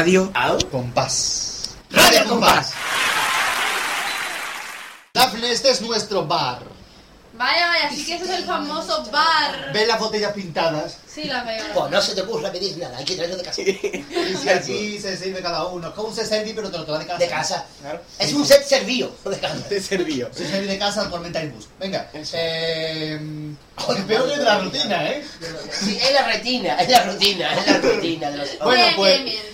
Radio. Compás. Radio Compás. Dafne, este es nuestro bar. Vaya, vaya, así que ese es el famoso bar. ¿Ves las botellas pintadas? Sí, la veo. Pues no se te ocurra pedir nada, hay que traerlo de casa. Y si aquí se sirve cada uno. Es como un pero te lo traes de casa. De casa. Claro. Es un set servido de casa. Te servío. Sesendi de casa, tormenta el bus. Venga. Eh... Espero que de la rutina, ¿eh? Sí, es la retina, es la rutina, es la rutina de los... Bueno, pues- bien, bien.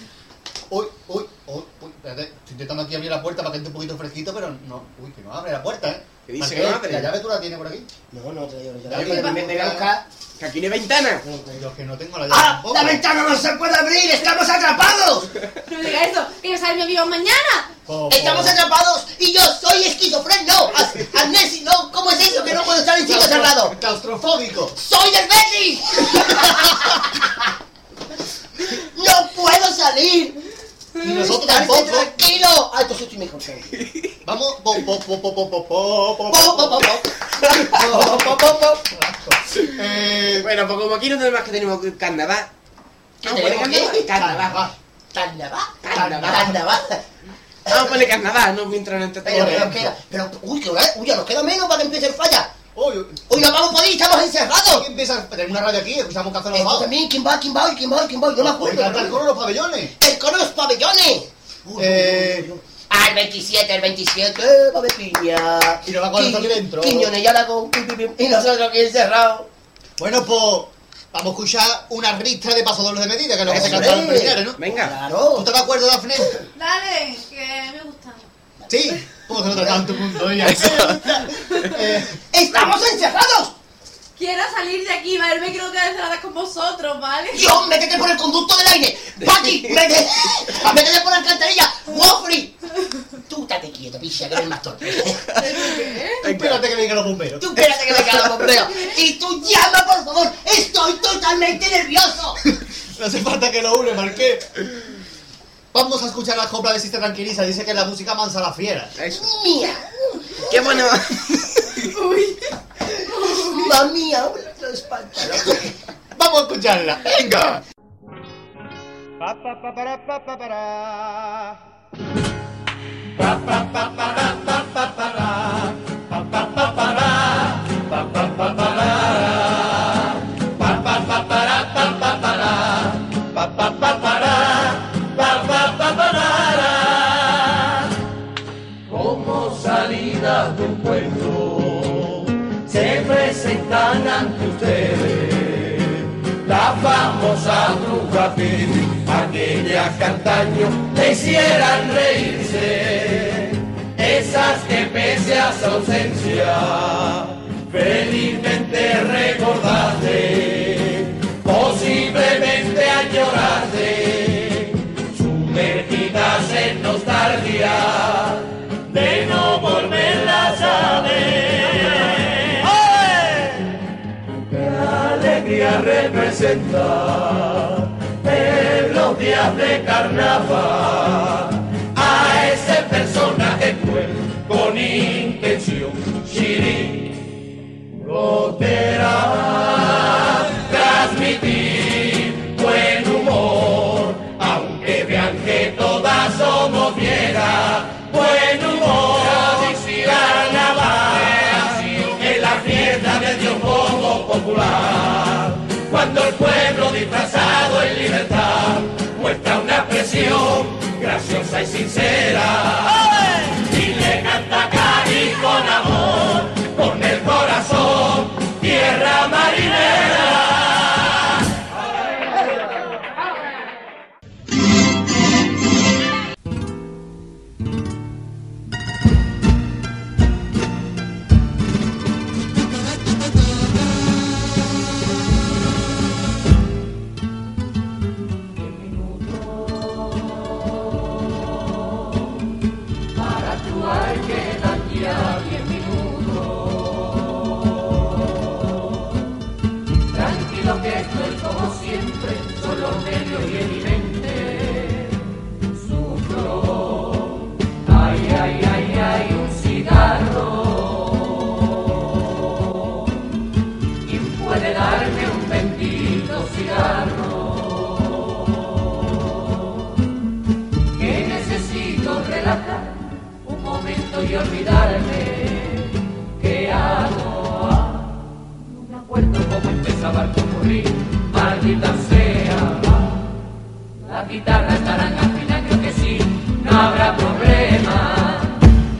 Uy, uy, uy, uy, espérate. Estoy intentando aquí abrir la puerta para que esté un poquito fresquito, pero no. Uy, que no abre la puerta, ¿eh? ¿Qué dice que no abre? ¿La llave tú la tienes por aquí? No, no, te digo yo. Ya, Oye, pero me, buscar... Que aquí no hay ventana. Yo que no tengo la llave ¡Ah! ¡La ventana no se puede abrir! ¡Estamos atrapados! No diga eso, que ya saben mi amigo mañana. ¡Estamos atrapados! ¡Y yo soy esquizofrénico! ¡No! As- ¡Amnesi! ¡No! ¿Cómo es eso que no puedo estar en sitio cerrado? Claustrofóbico. ¡Soy del Betis! ¡No puedo salir! Y nosotros tampoco. tranquilo! ¡Ah, entonces estoy mejor. Vamos. Eh, Bueno, pues como aquí no tenemos que tenemos carnaval. ¿Qué Vamos a poner tenemos qué? carnaval. Carnaval. Carnaval. Carnaval. Carnaval. Vamos a poner carnaval, no mientras no entre Pero todo. que nos queda... Pero, uy, que hora- uy, ya nos queda menos para que empiece el falla. ¡Uy, nos vamos por ahí! ¡Estamos encerrados! empieza. Tenemos una radio aquí, escuchamos café los Esto bados. también, ¿quién va? ¿Quién va? ¿Quién va? ¿Quién va? No me Me acuerdo. el coro de los pabellones. ¡El coro de los pabellones! Uy, Eh. Ah, el 27, el 27, va a piña. Y nos va con esto aquí dentro. Quiñones y ahora con... pim, pim, pim, Y nosotros aquí encerrados. Bueno, pues. Vamos a escuchar una ristra de pasodobles de medida, que es lo que se Hombre. canta en los ¿no? Venga. ¿Tú Claro. te acuerdas, Dafne? Dale, que me gusta. Sí. ¿Cómo se nota tanto mundo ya? Eh, ¡Estamos encerrados! Quiero salir de aquí, ¿vale? Me quiero quedar encerrada con vosotros, ¿vale? ¡Dios, métete por el conducto del aire! ¡Paqui, métete! ¡Métete por la alcantarilla! ¡Wofri! Tú estate quieto, picha, que eres más torpe. ¿Qué? espérate que vengan los bomberos. Tú espérate que me cago, bombero. Y tú llama, por favor. Estoy totalmente nervioso. No hace falta que lo une, Marqués. Vamos a escuchar la copla de Si te tranquiliza. Dice que la música mansa a la fiera. Eso. Mía. Qué bueno. Uy. Mía, la espalda. Vamos a escucharla. Venga. como presentan ante la famosa bruja Pili, aquellas que antaño le hicieran reírse, esas que pese a su ausencia felizmente recordaste, posiblemente añoraste, sumergidas en nostalgia de no volverlas a ver. Alegría representa en los días de carnaval a ese personaje cruel con intención chirigotera graciosa y sincera. Y le canta cari con amor maldita sea. La guitarra estará en afina, creo que sí, no habrá problema.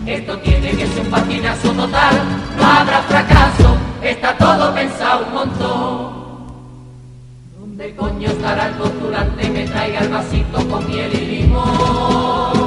Esto tiene que ser un patinazo total, no habrá fracaso, está todo pensado un montón. ¿Dónde coño estará el postulante que traiga el vasito con miel y limón?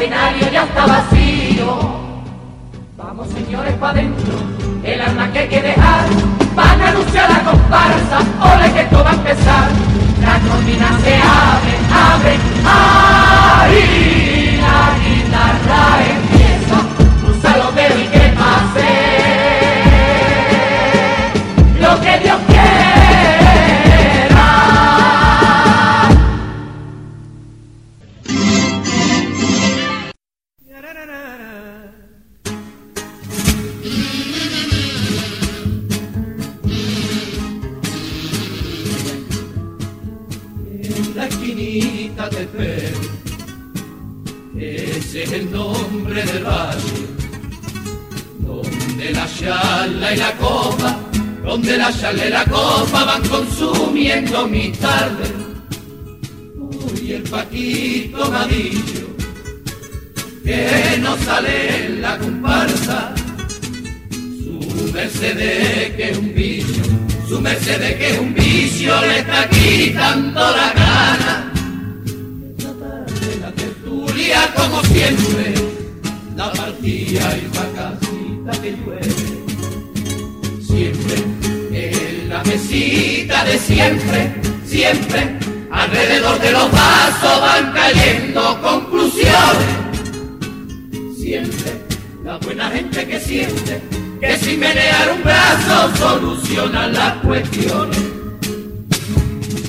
Escenario ya está vacío. Vamos señores pa' adentro, el arma que hay que dejar, van a anunciar la comparsa, ole que esto va a empezar. La cortina se abre, abre, ahí la guitarra empieza, cruza los dedos y que pase donde la la copa van consumiendo mi tarde. Uy, el Paquito me ha dicho que no sale en la comparsa, su Mercedes que es un vicio, su Mercedes que es un vicio le está quitando la gana. De la tertulia como siempre, la partida y casita que llueve. La mesita de siempre, siempre, alrededor de los vasos van cayendo conclusiones siempre, la buena gente que siente que sin menear un brazo solucionan las cuestiones.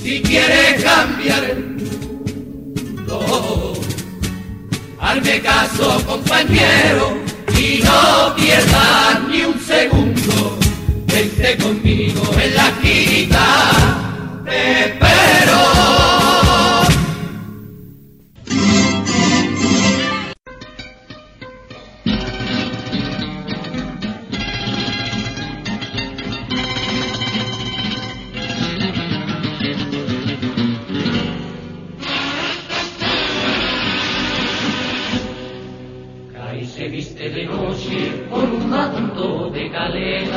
Si quieres cambiar el mundo, hazme caso compañero y no pierdas ni un segundo. Vente conmigo en la quita, te espero. Se viste de noche con un manto de calera,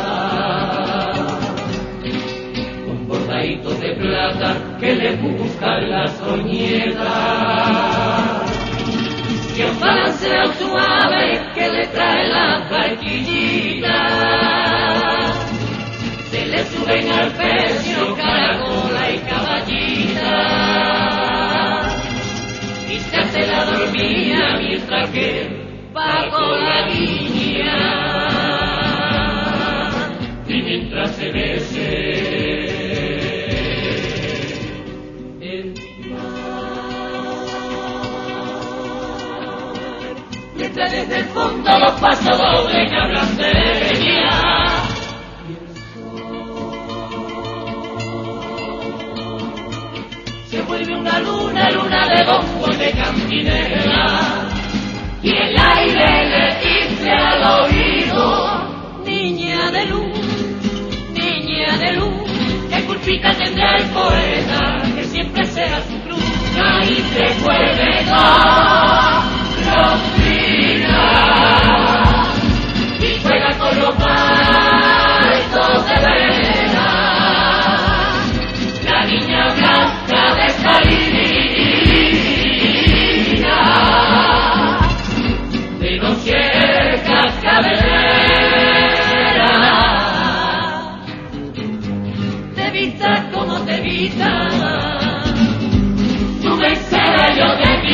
que le buscan las soñeras, y un balanceo suave que le trae la barquillita, se le suben al pecho caracola y caballita. Y se hace la dormida mientras que va con la niña y mientras se bese desde el fondo los pasos dobles que hablan de ella se vuelve una luna, luna de bombo de cantinela. Y el aire le dice al oído, niña de luz, niña de luz, qué culpita tendrá el poeta, que siempre sea su cruz. Ahí se puede dar, Rosina,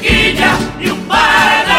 con musiquilla y un par de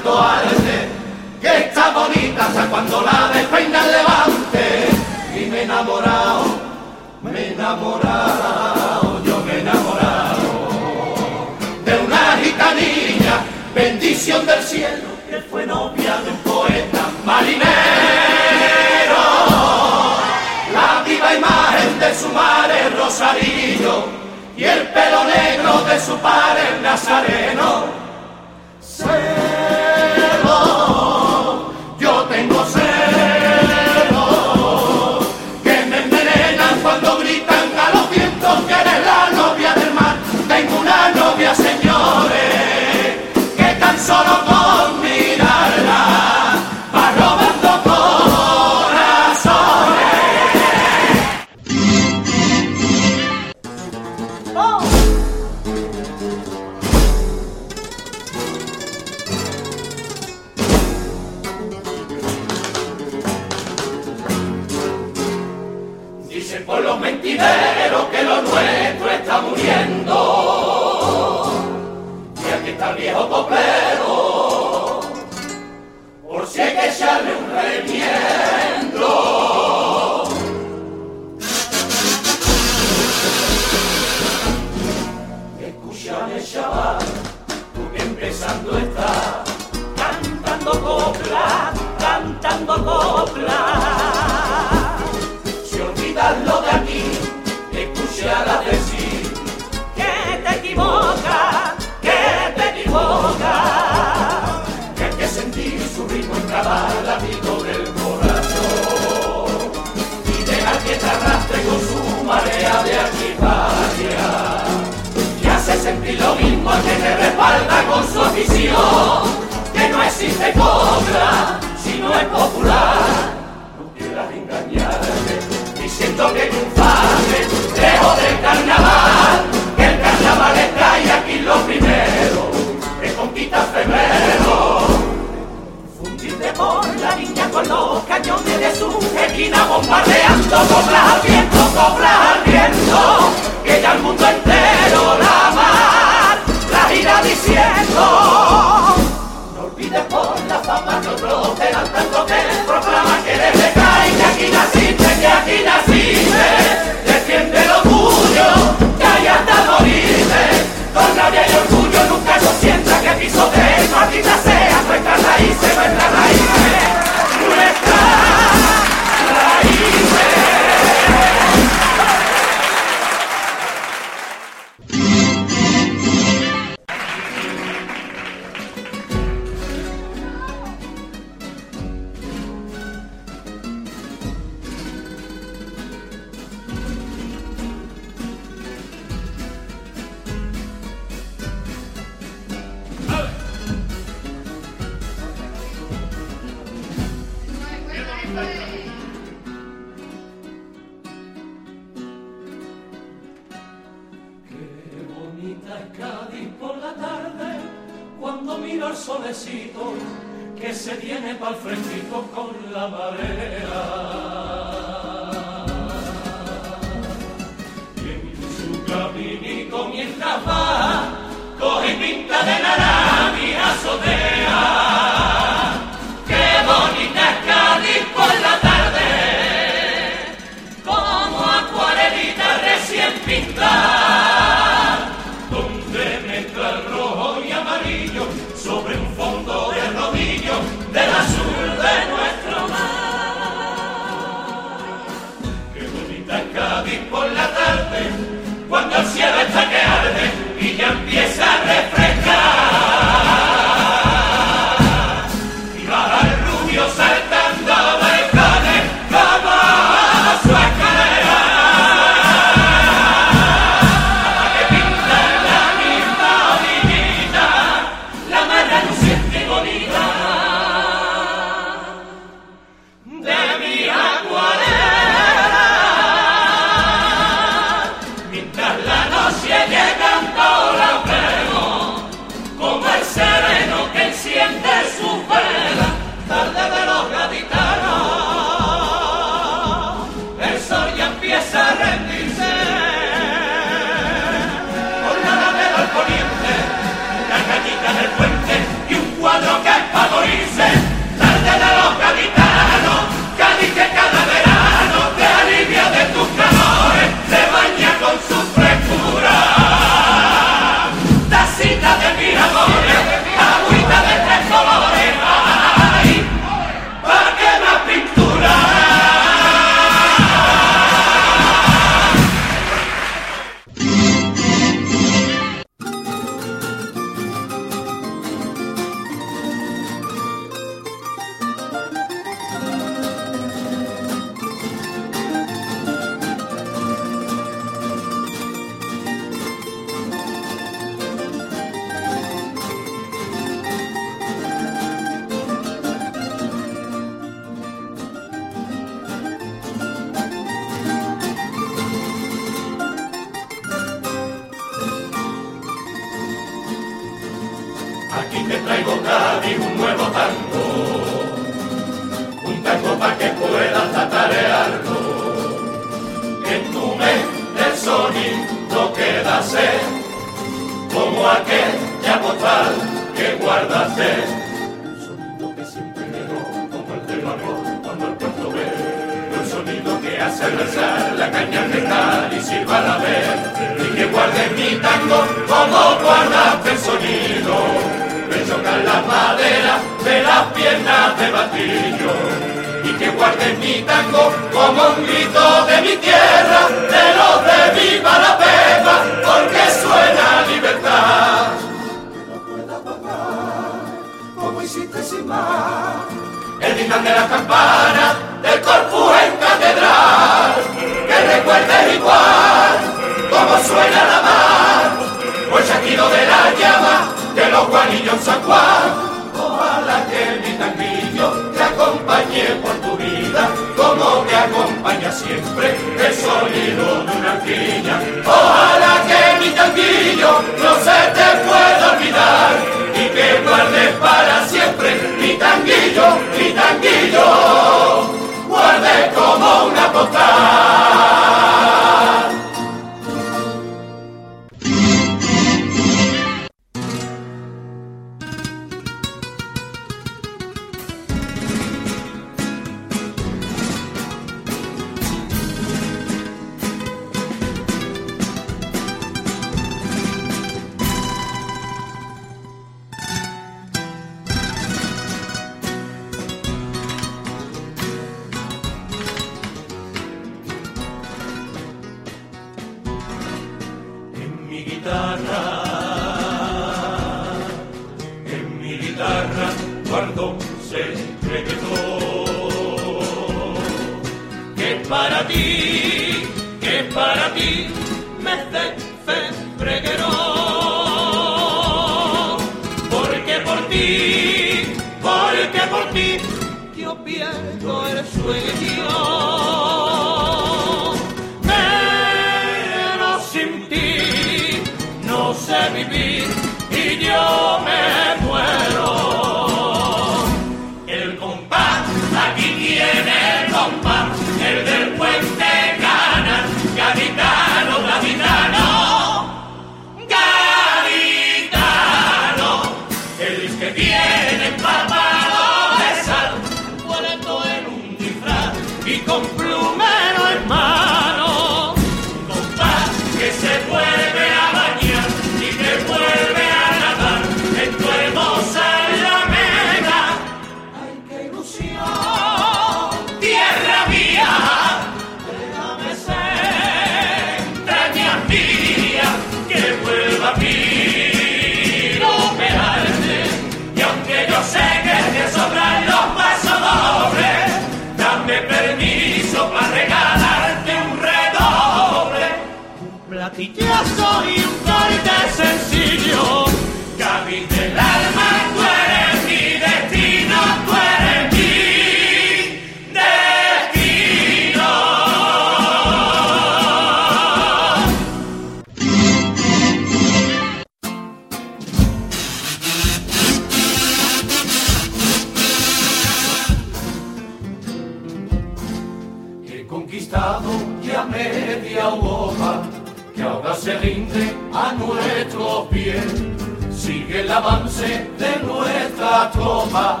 avance de nuestra tropa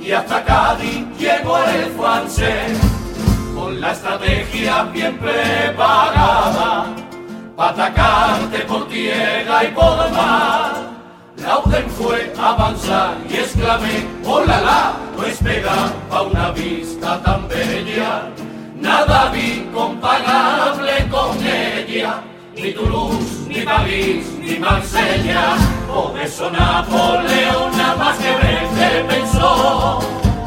y hasta Cádiz llegó el francés con la estrategia bien preparada para atacarte por tierra y por mar. Lauden fue avanzar y exclamé, ¡oh la la! No esperaba una vista tan bella, nada vi comparable con ella, ni Toulouse, ni París, ni Marsella. Come sono nada más que breve pensó,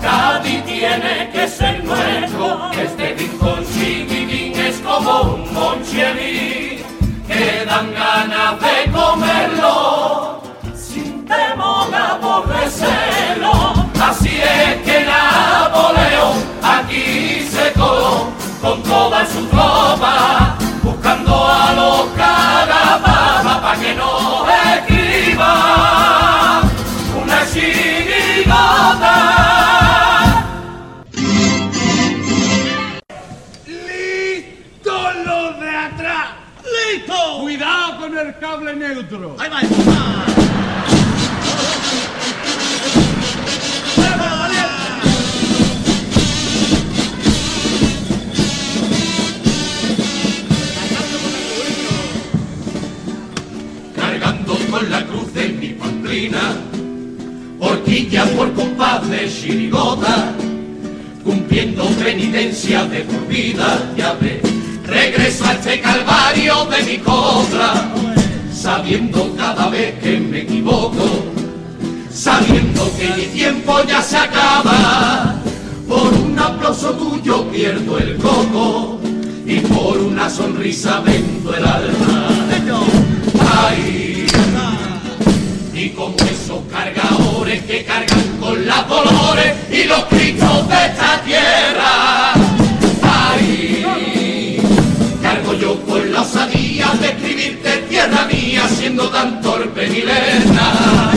Cádiz tiene que ser nuestro, este rincón chiquitín es como un moncheví, que dan ganas de comerlo, sin temor a aborrecerlo. Así es que Napoleón aquí se coló con toda su tropa, buscando a los cagapapas para que no cable neutro. Ahí va. Cargando con la cruz de mi pamplina, horquilla por compás de chirigota, cumpliendo penitencia de por vida, ya regreso a este calvario de mi contra, sabiendo cada vez que me equivoco, sabiendo que mi tiempo ya se acaba, por un aplauso tuyo pierdo el coco y por una sonrisa vendo el alma. Ay, y como esos cargadores que cargan con las dolores y los gritos de esta tierra. ganas de escribirte tierra mía siendo tan torpe mi letra.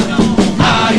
Ay,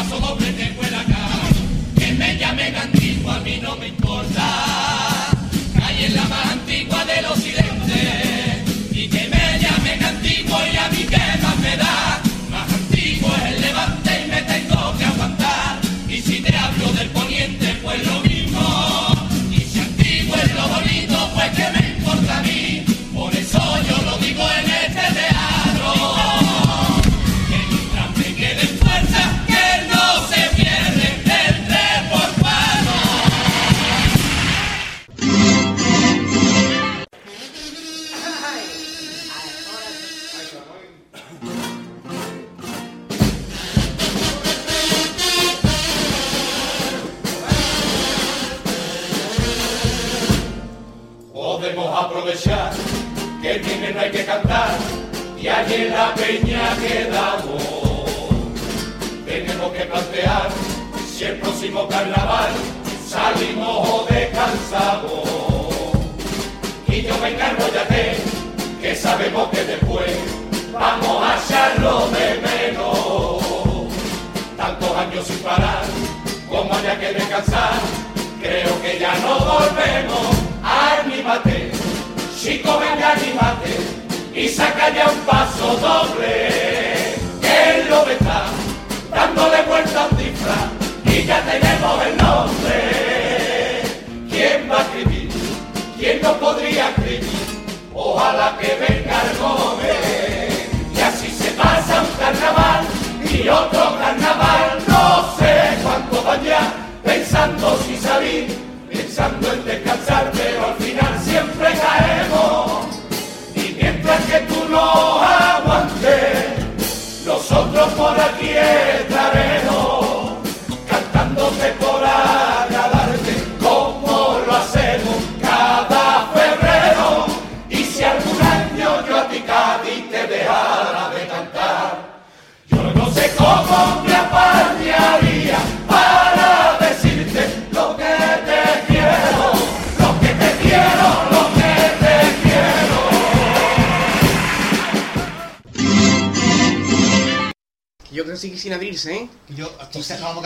Absolutely,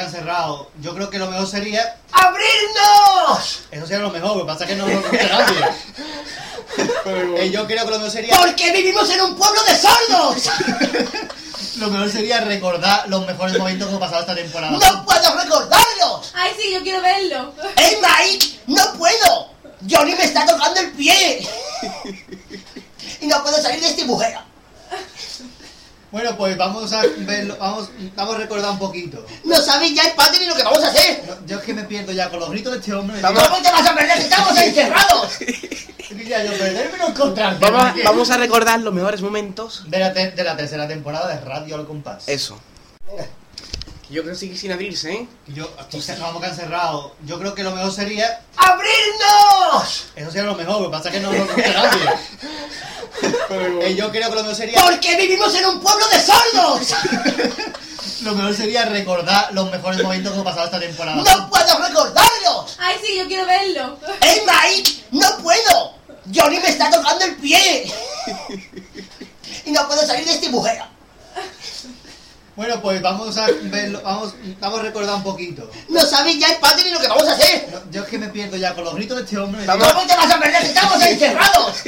aquí se- nos vamos a quedar encerrados. Yo creo que lo mejor sería. ¡Abrirnos! Eso sería lo mejor, lo que pasa es que no lo conoce nadie. Eh, yo creo que lo mejor sería. Porque vivimos en un pueblo de sordos. Lo mejor sería recordar los mejores momentos que hemos pasado esta temporada. ¡No puedo recordarlos! Ay, sí, yo quiero verlo. ¡Ey, Mike! ¡No puedo! Johnny me está tocando el pie. Y no puedo salir de este agujero. Bueno, pues vamos a verlo, vamos, vamos a recordar un poquito. No sabéis ya el padre ni lo que vamos a hacer. No, Yo es que me pierdo ya con los gritos de este hombre. Vamos. ¿Cómo te vas a perder si estamos encerrados? Ya, yo perderme no encontrarte. Vamos, a- porque- vamos a recordar los mejores momentos. De la, de la tercera temporada de Radio Al Compás. Eso. Yo creo que sigue sin abrirse, ¿eh? Yo, aquí se- vamos a quedar encerrados. Yo creo que lo mejor sería. ¡Abrirnos! Eso sería lo mejor, lo que pasa es que no lo conoce nadie. Eh, yo creo que lo mejor sería. Porque vivimos en un pueblo de sordos. Lo mejor sería recordar los mejores momentos que hemos pasado esta temporada. ¡No puedo recordarlos! Ay, sí, yo quiero verlo. ¡Ey, Mike! ¡No puedo! Johnny me está tocando el pie. Y no puedo salir de este agujero. Bueno, pues vamos a verlo, vamos, vamos a recordar un poquito. No sabéis ya el padre ni lo que vamos a hacer. No, Yo es que me pierdo ya con los gritos de este hombre. ¿Cómo te vas a perder si estamos encerrados?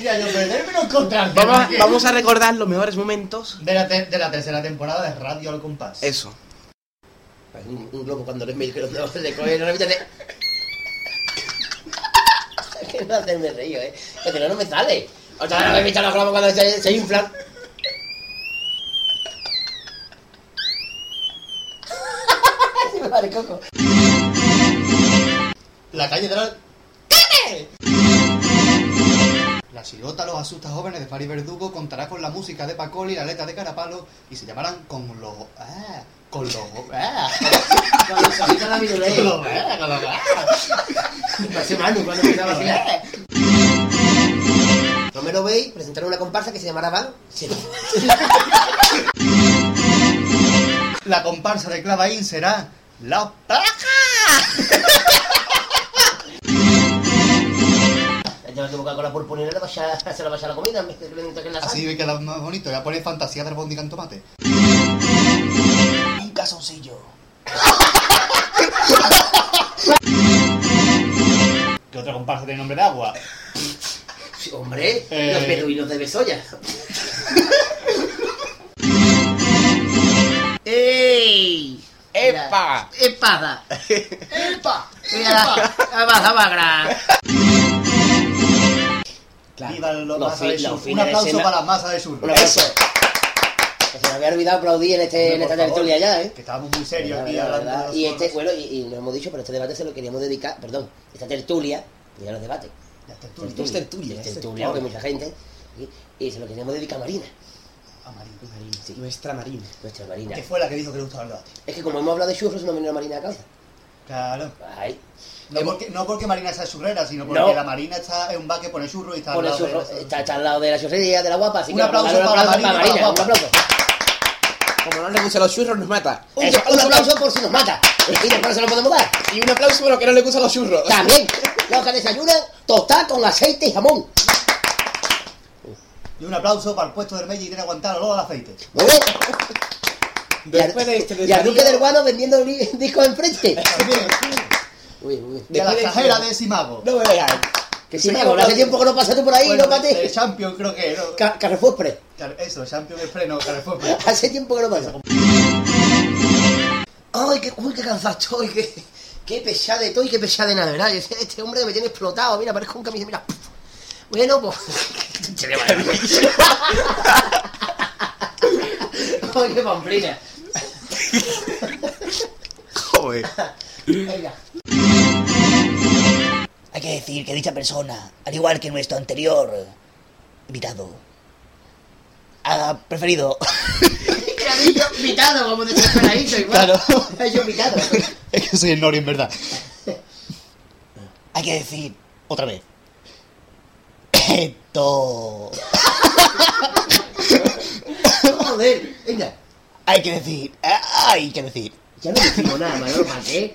Ya, yo perderme no encontrarte. Vamos, a- porque- vamos a recordar los mejores momentos. De la, de la tercera temporada de Radio Al Compás. Eso. Un, un globo cuando le mil que no se le coge, no le de... que no hacerme reír, eh. Que si no, no me sale. Otra vez me echan los globos cuando se, se inflan. Vale coco. La calle de la... La chirota Los Asustas Jóvenes de Fari Verdugo contará con la música de Pacoli y la letra de Carapalo y se llamarán con los... Ah, con los... Ah, Con los ojitos la con virulé. los... Ah, con los... Ah. Hace Manu cuando empezaba así. Romero Bay presentaron una comparsa que se llamará Van. Sí. La comparsa de Clavaín será... La Paja. Yo me tengo que con la purpurina le vaya- se la vaya la comida en vez de que le toquen la. Así me más bonito. Voy a poner fantasía de albóndiga en tomate. Un calzoncillo. ¿Qué otra comparsa tiene nombre de agua? Sí, hombre, Eh. los beduinos de Besoya. ¡Ey! ¡Epa! ¡Epada! ¡Epa! ¡Mira la baja magra! Viva masas fi- del sur. Un aplauso para las masas del sur. Que se me había olvidado aplaudir en, este, en esta tertulia ya, ¿eh? Que estábamos muy serios La aquí verdad, la hablando de Y este, bueno, y, y no hemos dicho, pero este debate se lo queríamos dedicar, perdón, esta tertulia, ya los debates. Tú, Tertulia, tú, tertulia, tertulia, tertulia. porque mucha gente. Y, y se lo queríamos dedicar a Marina, Amarillo. sí, Nuestra Marina. nuestra Marina. Que fue la que dijo que le gustaba el debate. Es que como hemos hablado de churros, se nos viene la Marina a la cabeza. Claro. Ay, No Hemos- porque, no porque Marina sea churrera, sino porque No. la Marina está en un bar que pone churro y está por al lado de- está, está al lado de la chorrería, de la guapa, así Un que aplauso un para aplauso Marina, para para la Marina, un aplauso. Como no le gustan los churros, nos mata. Un, Eso, un un aplauso por si nos mata. Y después se lo podemos dar. Y un aplauso por lo que no le gustan los churros. También, los que desayunan, tostar con aceite y jamón. Y un aplauso para el puesto del Meiji y tiene que aguantar el olor al aceite. Después de este Y al Duque del Guano vendiendo discos enfrente. Uy, uy. Y a la cajera de Simago. No me veas. Que si mago, hace tiempo que no pasa tú por ahí, Bueno, no pate. Champion creo que no. Ca- Carrefour Pre. Car- Eso, Champion Express, no, Carrefour Express. Hace tiempo que no pasa. Ay, qué, uy, qué cansado estoy, qué, qué pesada estoy, qué pesada de nada, ¿verdad? Este, este hombre me tiene explotado, mira, parezco un camiseta, mira. Bueno, pues... Se le va a Ay, qué pamplina. Joder. Venga. Hay que decir que dicha persona, al igual que nuestro anterior invitado, ha preferido. ¿Qué ha dicho? Invitado, como desesperadito, igual. Claro. Ha dicho invitado. Es que soy el Nori en verdad. Hay que decir, otra vez. Esto. Joder, venga. Hay que decir, hay que decir. Ya no decimos nada, Manolo, ¿para qué?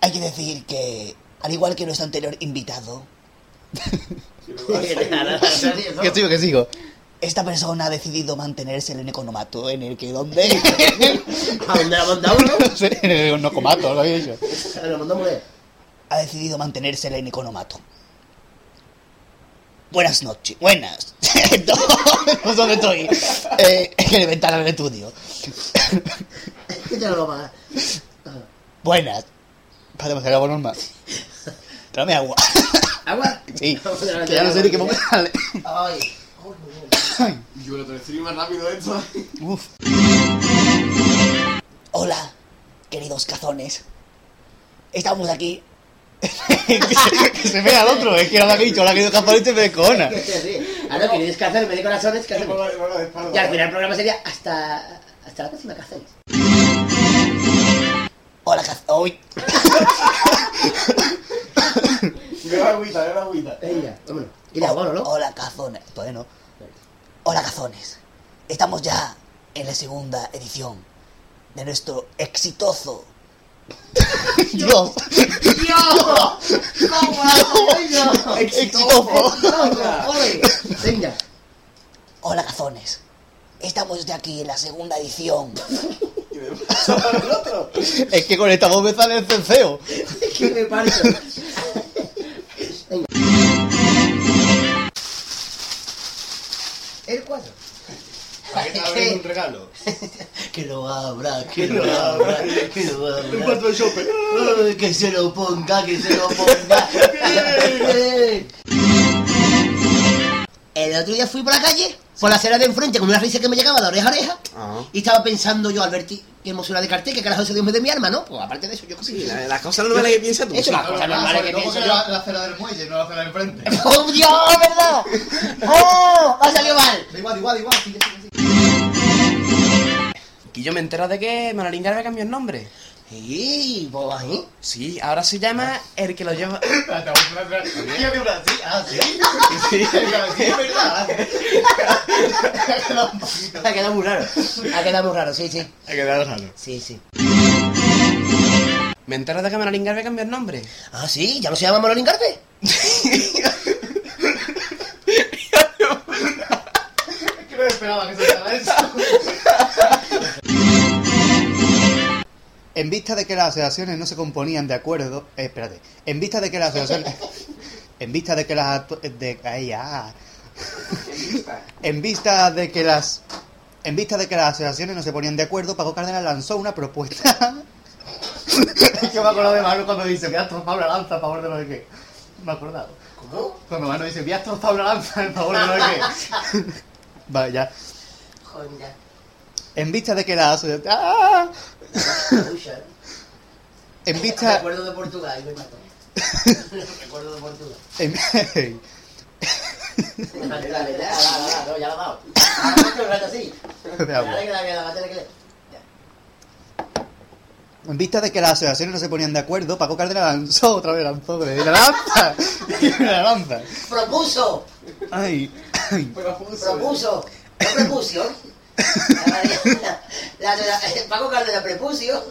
Hay que decir que, al igual que nuestro anterior invitado, Que sigo, que sigo. esta persona ha decidido mantenerse en el economato en el que donde... ¿A dónde la mandamos, no? No sé, en el nocomato, lo había dicho. Lo mandamos él. Ha decidido mantenerse en el economato. Buenas noches. Buenas. no, no sé dónde estoy. Eh, es que le ventana del estudio. ¿Qué te lo va? Buenas. Para hacer algo normal. Tráeme agua. ¿Agua? Sí. Que ya no sé ni qué momento darle. Ay. Yo lo tengo más rápido esto. Uf. Hola, queridos cazones. Estamos aquí. que se vea al otro. Es que ahora que he dicho, ahora que he dicho caponete me descojona. Ahora queréis cazar, me de corazones, ¿qué hacemos? Y al final el programa sería hasta, hasta la próxima cazones. Hola, caz... Uy. Me da agüita, me da agüita. Venga, vámonos. Y le hago, ¿no? Hola, cazones. Todavía no. Hola, cazones. Estamos ya en la segunda edición de nuestro exitoso. Dios. ¡Dios! ¿Cómo Exitoso. Venga. Hola, cazones. Estamos ya aquí en la segunda edición. Es que con esta voz me sale el cenceo. que me parto. Venga. El 4. un regalo. Que lo abra, que lo abra, que lo abra. de shopping. Ay, Que se lo ponga, que se lo ponga. El otro día fui por la calle, por la acera de enfrente, con una risa que me llegaba de oreja a oreja. Ah. Y estaba pensando yo, Alberti, qué hermosura de cartel, que carajo ese Dios me de mi alma, ¿no? Pues aparte de eso, yo qué Sí, sé. la- las cosas normales que piensas tú. Eso, las cosas normales que pienso yo. la acera del muelle, no la acera del frente. ¡Oh, Dios, verdad! ¡Oh! Ha salido mal. Da igual, igual, igual. Sigue, sigue, sigue. Y yo me entero de que Manolín Garbe cambió el nombre. Sí, pues ahí. Sí, ahora se llama el que lo lleva. Espérate, espérate, espérate. ¿Qué me así? Ah, sí. Sí, es verdad. Ha quedado muy raro. Ha quedado muy raro, sí, sí. Ha quedado raro. Sí, sí. Me entero de que Manolín Garbe cambió el nombre. Ah, sí, ya no se llama Manolín Garpe. Es que no esperaba que se hiciera eso. En vista de que las asociaciones no se componían de acuerdo, eh, espérate, en vista de que las asociaciones, en vista de que las de, ay, ah. en vista de que las, en vista de que las asociaciones no se ponían de acuerdo, Paco Cárdenas lanzó una propuesta. es que me acuerdo de Manu cuando dice, voy a trozar una lanza a favor de no sé qué. Me he acordado. ¿Cómo? Cuando Manu dice, voy a trozar una lanza en favor de no sé qué. vale, ya. Joder, mira. En vista de que las asociaciones... ¡Ah! En vista... Recuerdo de Portugal, me mato. Recuerdo de Portugal. En... Dale, dale, dale, dale, dale, no, ya lo he dado. Ahora un rato así. De agua. Dale, que la voy a dar, dale, que le- En vista de que las asociaciones no se ponían de acuerdo, Paco Cárdenas lanzó otra vez, lanzó de la lanza. la lanza. Propuso, Ay, ay. propuso, no prepucio. La, la, la- Paco Cárdenas prepucio.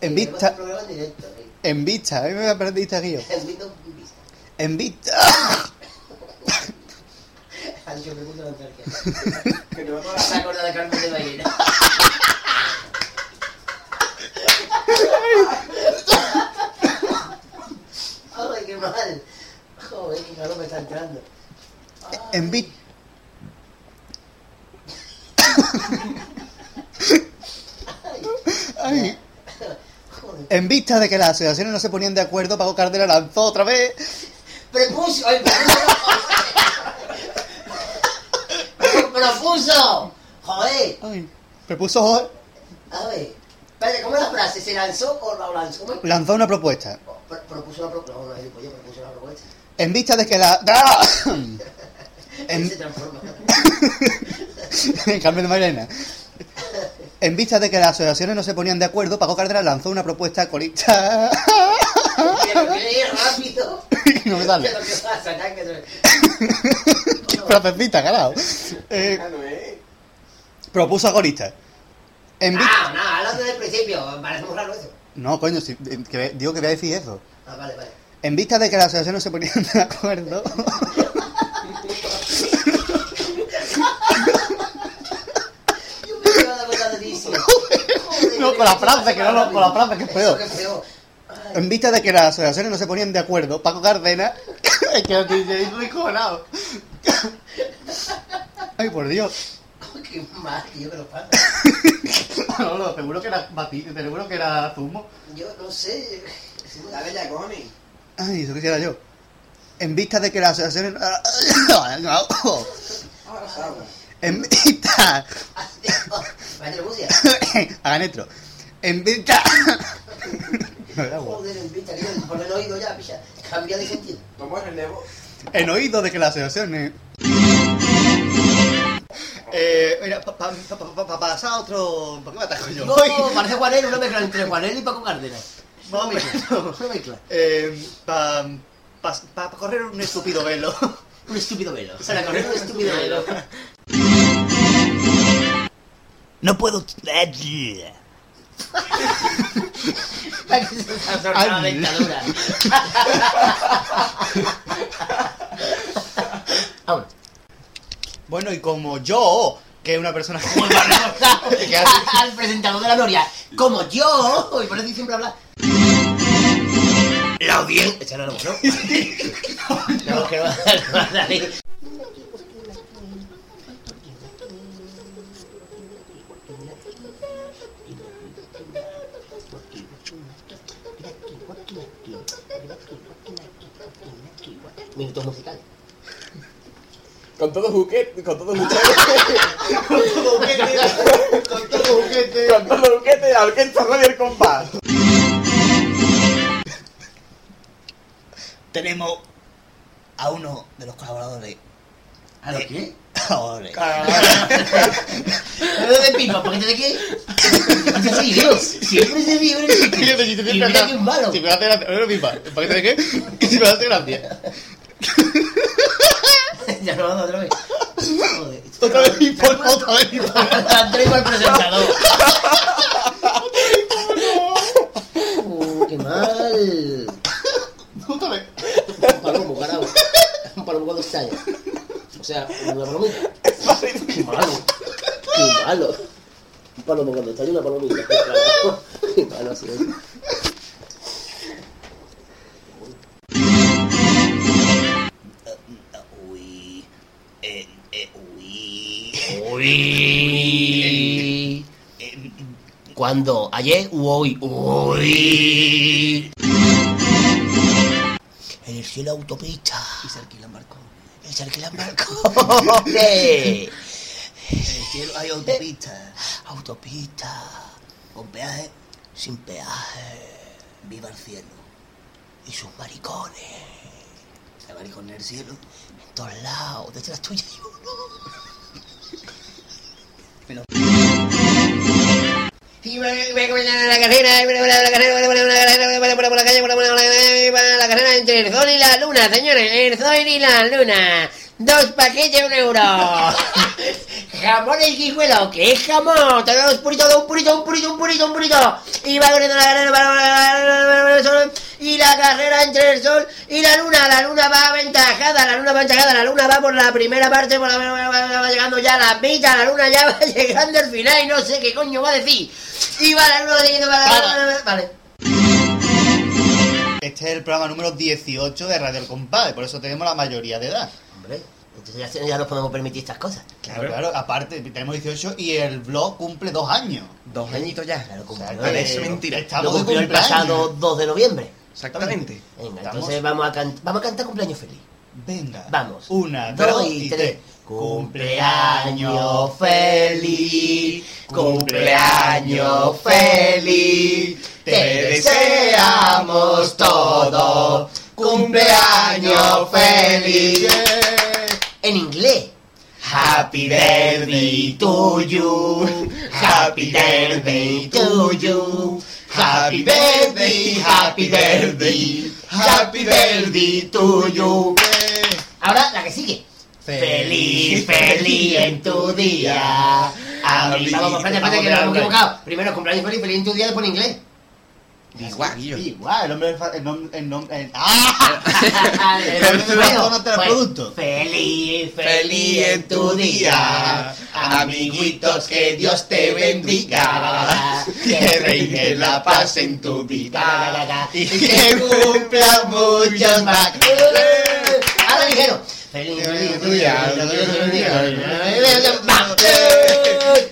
En vista, en ¿eh? vista, a mí me aprendiste aquí yo. En visto- en vista. De Carmen de Ballena. Ay, qué mal. Joder, qué calor me está entrando. En vista. Ay. En vista de que las asociaciones no se ponían de acuerdo, Paco Cárdenas lanzó otra vez. Prepucio. Ay, prepucio. Propuso. Joder. Ay, propuso, A ver. Espérate, ¿cómo es la frase? ¿Se lanzó o la lanzó? Lanzó una propuesta. Pro- Propuso una propuesta. No, no, yo propuso una propuesta. En vista de que la. ¡Ah! En- Se transforma. en cambio de Mairena. En vista de que las asociaciones no se ponían de acuerdo, Paco Cárdenas lanzó una propuesta colista. Que rápido. no me sale. Qué pasa, ya que Qué frasecita, carajo. Eh, no es. propuso a corista. En vi- Ah, nada, hablando del principio, parece muy raro eso. No, coño, si- eh, que- digo que voy a decir eso. Ah, vale, vale. En vista de que las asociaciones no se ponían de acuerdo. Yo me he dado cuenta de eso. Joder, No, con la frase, que no, no, con la frase, que es Eso, peor. que es peor. En vista de que las asociaciones no se ponían de acuerdo, Paco Cárdenas. es que estoy estoy cojonado. Ay, por Dios. qué mal, tío, que lo pasa. No, no, seguro que era batido, seguro que era zumo. Yo no sé. Dale ya, cojones. Ay, eso quisiera yo. En vista de que las asociaciones. En vista. La. Hagan esto. En vista. No era agua. Joder, por el oído ya, picha. Cambia de sentido. Vamos a relevo. En oído de que las asociaciones. Eh, mira, para pa, pa, pa- pa pasar a otro. ¿Por qué me ataco yo? No, parece Juanel, una mezcla entre Juanel y Paco Cárdenas. O menos. Una mezcla. Eh, para pa, pa- pa correr un estúpido velo. Un estúpido velo. Para correr un estúpido velo. No puedo. Para que se la dentadura. Vámonos. Bueno, y como yo, que es una persona. Como que hace- al presentador de la Noria, como yo, y por eso siempre habla. La audiencia. Esa no lo ¿no? No, que va va a salir. Minutos musicales. Con todo juguete, con todo juguete. Con todo juguete. con todo juguete, la orquesta radio el compás. Tenemos a uno de los colaboradores. ¿A lo qué? Colaboradores. ¿Pero de pipa? ¿Paquete de qué? Sí, Dios, siempre se vive en el sitio. Si me hace gracia. No, pipa. ¿El paquete de qué? Si me hace gracia. Ya lo vamos otra vez. Joder. Otra vez pipa, otra vez pipa. La traigo al presentador. Uh, qué mal. Otra vez. Un palomo, carajo. Un palomo cuando estalla. O sea, una palomita. Qué malo. Qué malo. Un palomo cuando estalla una palomita. Qué malo ha sido uy. ¿Cuándo? ¿Ayer u hoy? Uy. En el cielo autopista. Y se alquilan barco. Y se alquilan barcos. En el cielo hay autopista. Autopista. Con peaje. sin peaje. Viva el cielo. Y sus maricones. El maricón del cielo. En todos lados. Detrás tuya hay uno. Y va va por la carrera, la carrera, por la va por la calle, la carrera entre el sol y la luna, señores, el sol y la luna. Dos paquetes, un euro. Jamón el guijuelo, ¿qué es jamón? Te dos puritos, un purito, un purito, un purito, un purito. Y va corriendo la carrera, y la carrera entre el sol y la luna. La luna va aventajada, la luna va aventajada, la luna va por la primera parte, por la, va, va- va llegando ya a la mitad, la luna ya va llegando al final y no sé qué coño va a decir. Y va la luna siguiendo, va la luna, vale. Este es el programa número 18 de Radio El Compadre, por eso tenemos la mayoría de edad. Hombre, entonces ya, ya nos podemos permitir estas cosas. Claro, claro, aparte tenemos 18 y el blog cumple dos años. Dos añitos ya. Claro, O sea, eso es mentira. lo Estamos cumplió el pasado 2 de noviembre. Exactamente. Venga, Estamos- entonces vamos a, can- vamos a cantar cumpleaños feliz. Venga. Vamos. Una, Dos dos y y tres. tres. Cumpleaños feliz, cumpleaños feliz, te deseamos todo. Cumpleaños feliz. En inglés. Happy birthday to you. Happy birthday to you. Happy birthday, happy birthday. Happy birthday to you. Ahora la que sigue. Feliz, feliz en tu día. Ami- Vamos, espérate, espérate, que nos hemos equivocado. Primero cumpleaños feliz, feliz en tu día, después en inglés. Igual, Guillo. Igual, el nombre, el nombre, el nombre, el- ¡Ah! El de del pues, producto. Feliz, Feliz en tu día, amiguitos, que Dios te bendiga, que reine la paz en tu vida, y que cumpla muchos más. Ahora dijeron. Feliz, feliz en tu día.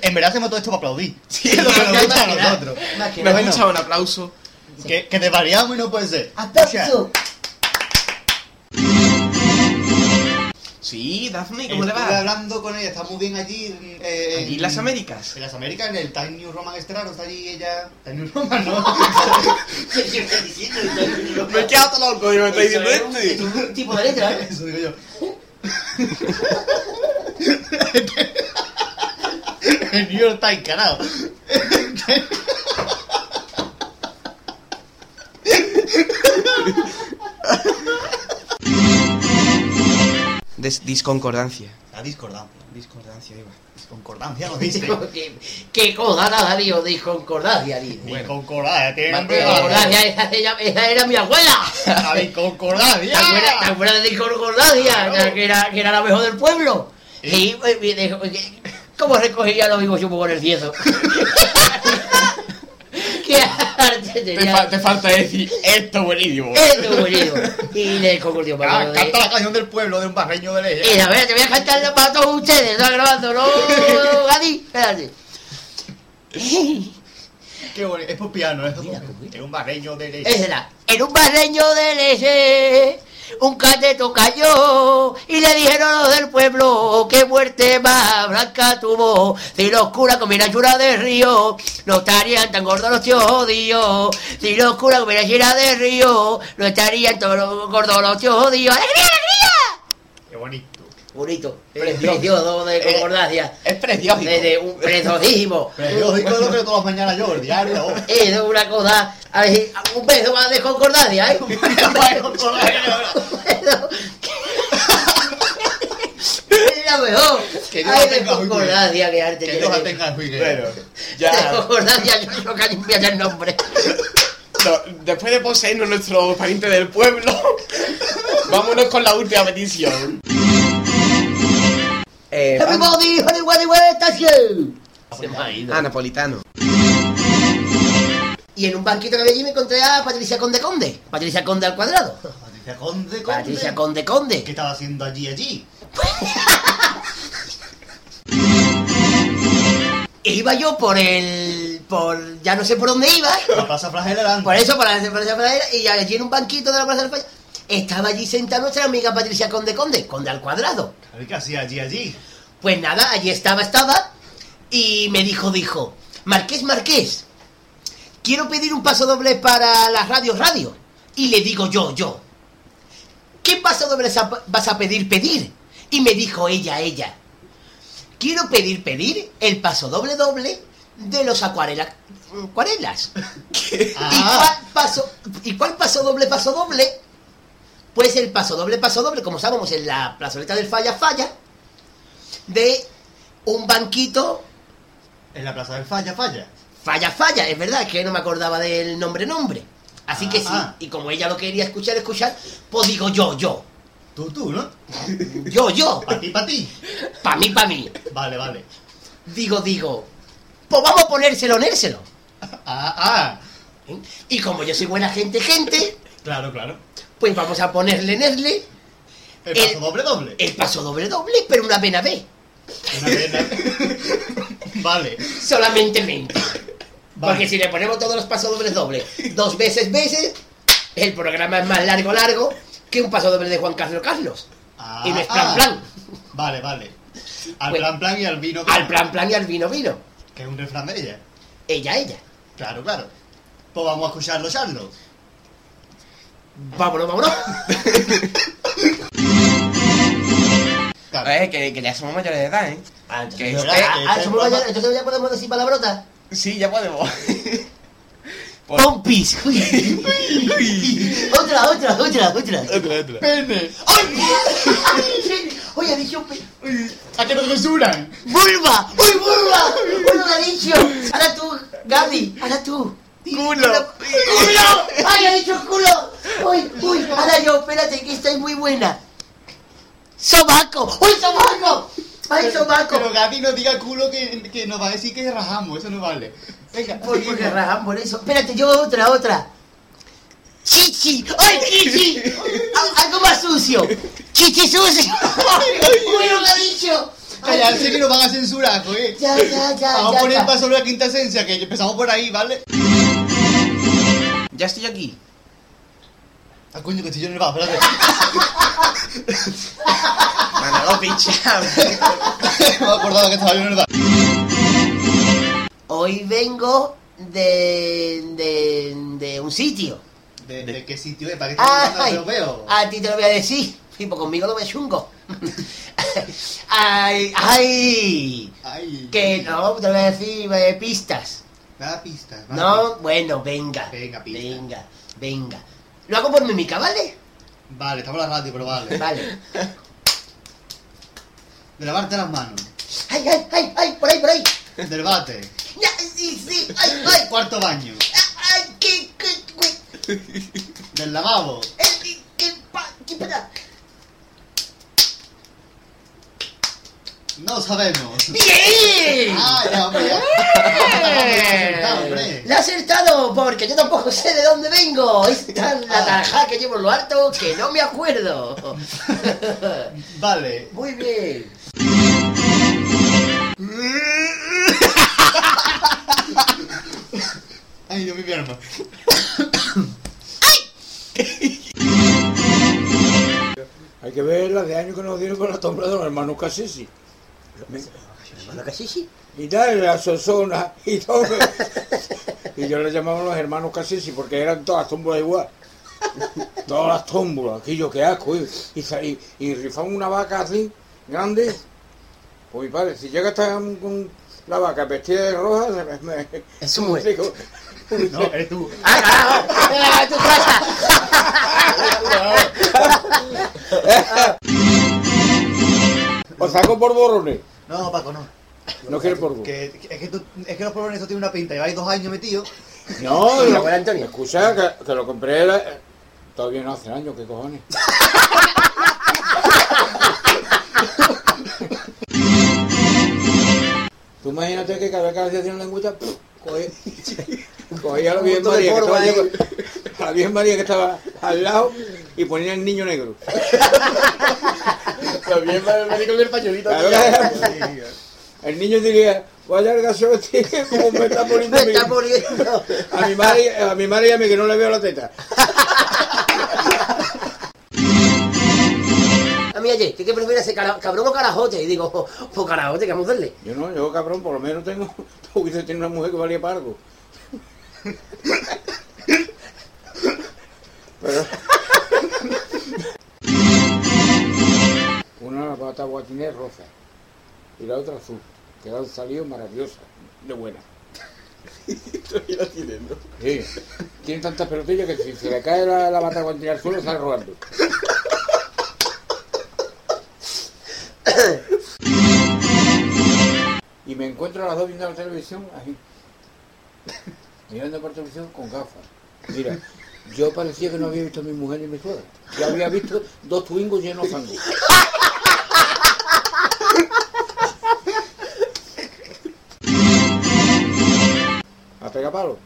En verdad hacemos todo esto para aplaudir. Sí, es lo que nos gusta a nosotros. escuchado un aplauso. Que, que desvariamos y no puede ser. ¡Aplauso! Sí, Daphne, ¿cómo le Estuve va? hablando con ella, está muy bien allí. eh, Allí en las Américas. En las Américas, en el Time New Roman Estrano, está allí ella. Time New Roman, ¿no? ¿Qué diciendo? Me he quedado loco y me está diciendo Eso es un- este. es un tipo de letra, ¿eh? Eso digo yo. el New York Times, carajo. Des- disconcordancia. La discordancia. Discordancia, digo. Disconcordancia nos dice. ¿Qué, qué cosa nada, dios, disconcordancia, dice. Disconcordancia, tiene nombre disconcordancia, esa, esa- esa era mi abuela. La disconcordancia. ¿Te acuerdas, ¿Te acuerdas de disconcordancia? Claro. Que, era, que era la mejor del pueblo. Y, eh, que- ¿cómo recogía los vivos chupos con el ciezo? ¡Qué arte Te, tenía! fa- te falta decir esto buenísimo. Esto es buenísimo. Y le concurrió para Ah, canta la canción del pueblo de un barreño de ley. Y a ver, te voy a cantar para todos ustedes. Está grabando, ¿no, Gadi? Espérate. Qué bonito. Es por piano, es, Mira, es un barreño de ley. Esa era. En un barreño de leche, un cateto cayó y le dijeron los del pueblo que muerte más blanca tuvo. Si los curas comieran chura de río, no estarían tan gordos los tíos jodidos. Si los curas comieran chura de río, no estarían tan gordos los tíos jodidos. ¡Alegría, alegría! Qué bonito. Bonito, precioso de concordancia. Es precioso. Desde un preciosísimo. Yo digo lo que todas las mañanas yo, el diario. Es una cosa, a ver, un beso más de concordancia, ¿eh? Un beso. Es la mejor. Que Dios Ay, la de tenga concordancia, que arte Que. Dios la tenga De concordancia, yo creo que limpiar el nombre. No, después de poseernos nuestro pariente del pueblo, vámonos con la última petición. Eh, Everybody, Hollywood, where station. Ah, napolitano. Y en un banquito que había allí me encontré a Patricia Conde Conde. Patricia Conde al cuadrado. Patricia Conde, Conde. Patricia Conde Conde. ¿Qué estaba haciendo allí, allí? Iba yo por el. por. ya no sé por dónde iba. La Plaza Flagela. Por eso, para la Plaza Fradera, y allí en un banquito de la Plaza del Falla, estaba allí sentada nuestra amiga Patricia Conde Conde, Conde al cuadrado. ¿Qué hacía allí, allí? Pues nada, allí estaba, estaba, y me dijo, dijo, Marqués, Marqués, quiero pedir un paso doble para la radio radio. Y le digo yo, yo, ¿qué paso doble vas a pedir, pedir? Y me dijo ella, ella, quiero pedir, pedir el paso doble doble de los acuarela- acuarelas. ¿Y, cuál paso, ¿Y cuál paso doble, paso doble? Pues el paso doble, paso doble, como sabemos en la plazoleta del Falla Falla, de un banquito En la plaza del Falla, Falla. Falla Falla, es verdad, que no me acordaba del nombre nombre. Así que sí, Ah. y como ella lo quería escuchar, escuchar, pues digo yo, yo, Tú, tú, ¿no? yo, yo, Pa' ti, pa' ti. pa' mí, pa' mí. Vale, vale. Digo, digo, pues vamos a ponérselo, nérselo. Ah, ah. ¿eh? Y como yo soy buena gente, gente, Claro, claro. Pues vamos a ponerle, nerle, El El- paso doble, doble. el paso doble doble, pero una vena B. Una pena. vale. solamente mente. Vale. Porque si le ponemos todos los pasos dobles dobles dos veces veces, el programa es más largo largo que un paso doble de Juan Carlos Carlos. Ah, y no es plan ah. plan. Vale, vale. Al Pues- plan plan y al vino. Al plan plan y al vino vino. Que es un refrán de ella. Ella, ella. Claro, claro. Pues vamos a escucharlo, Charlo. Vámonos, vámonos. Eh, que, que ya somos mayores de edad, ¿eh? Ah, Que entonces, usted- ah, ah, somos mayores, entonces ya podemos decir palabrotas. Sí, ya podemos. Por- Pompis. Uy. otra, otra, otra, otra. Otra, otra. ¡Pene! ¡Ay! Oye, ha dicho pe- ¿A qué nos censuran? ¡Vulva! ¡Uy, vulva! ¡Uy, lo ha dicho! Ahora tú, Gaby, ahora tú. Culo. ¡Culo! ¡Ay, ha dicho culo! ¡Uy, uy! Ahora yo, espérate, que esta es muy buena. ¡Sobaco! ¡Uy, sobaco! ¡Ay, sobaco! Pero Gaby no diga culo que, que nos va a decir que rajamos, eso no vale. Venga, porque rajan por eso. Espérate, yo otra, otra. ¡Chichi! ¡Ay, chichi! Al- Algo más sucio. ¡Chichi sucio! ¡Uy, lo ha dicho! Callarse que nos van a censurar, joder. Ya, ya, ya, Vamos a poner paso sobre la quinta esencia, que empezamos por ahí, ¿vale? Ya estoy aquí. Ah, coño, que estoy yo bar, espérate. Manolo, me acordaba que estaba yo. Hoy vengo de, de, de un sitio. ¿De, de qué sitio es? ¿Para qué estás lo veo? a ti te lo voy a decir. Pues conmigo no me chungo. ay, ay. Ay. Que no, te lo voy a decir eh, pistas. Da pistas. va, No, bueno, venga. Venga, pista. Venga, venga. Lo hago por mímica, ¿vale? Vale, estamos en la radio, pero vale. Vale. De lavarte las manos. Ay, ay, ay, ay, por ahí, por ahí. Del bate. Ya, sí, sí, ay, ay. Cuarto baño. Ay, qué, qué, qué, Del lavabo. eh, qué, pa- qué, No sabemos. ¡Bien! Ah, ya, hombre, ya. Hombre. Le ha acertado porque yo tampoco sé de dónde vengo. Es tan la tarjeta que llevo en lo alto que no me acuerdo. Vale. Muy bien. Ay, mío, mi arma. Hay que ver las de años que nos dieron con la sombra de los hermanos Cassisi. Hermano Casisi. Y tal, la Sosona y todo. Y yo les llamaba los hermanos Cassisi porque eran todas tómbolas igual. Todas las tómbolas, aquello que asco. Y, y, sa- y, rifaban una vaca así, grande. Pues mi padre, si llega hasta con la vaca vestida de roja, me, me, Es un No, eres tú. ¡Ah, carajo! ¡Venga, a tu casa! Os saco por borrones. No, Paco, no. No quiere por Que, que- es, que tú- es que los polvones tienen una pinta. Lleváis dos años metidos. No, no. abuela Antonio. Escucha, que, que lo compré todavía no hace años, ¿qué cojones? Tú imagínate que cada vez que hacía una lengüita, ¡puf! cogía, cogía a la Virgen María, que estaba, a la Virgen María que estaba al lado y ponía el niño negro. También va el médico del pañuelito. Claro que- El niño diría, vaya el gaso, tío, como me está poniendo Me a mí". está muriendo. A mi madre, a mi madre y a mí que no le veo la teta. A mí ayer, ¿qué que prefiere ese cabrón o carajote? Y digo, pues carajote, que vamos a darle. Yo no, yo cabrón, por lo menos tengo, hubiese tenido una mujer que valía para algo. Una la pata guatinés rosa y la otra azul, que han salido maravillosas, de buena. Todavía la tienen, ¿no? Sí, tiene tantas pelotillas que si se le cae la, la bata guatinés al suelo sale rodando. Y me encuentro a las dos viendo la televisión así. Mirando por televisión con gafas. Mira, yo parecía que no había visto a mi mujer ni mi suegra. Ya había visto dos twingos llenos de fango. A pegar palo.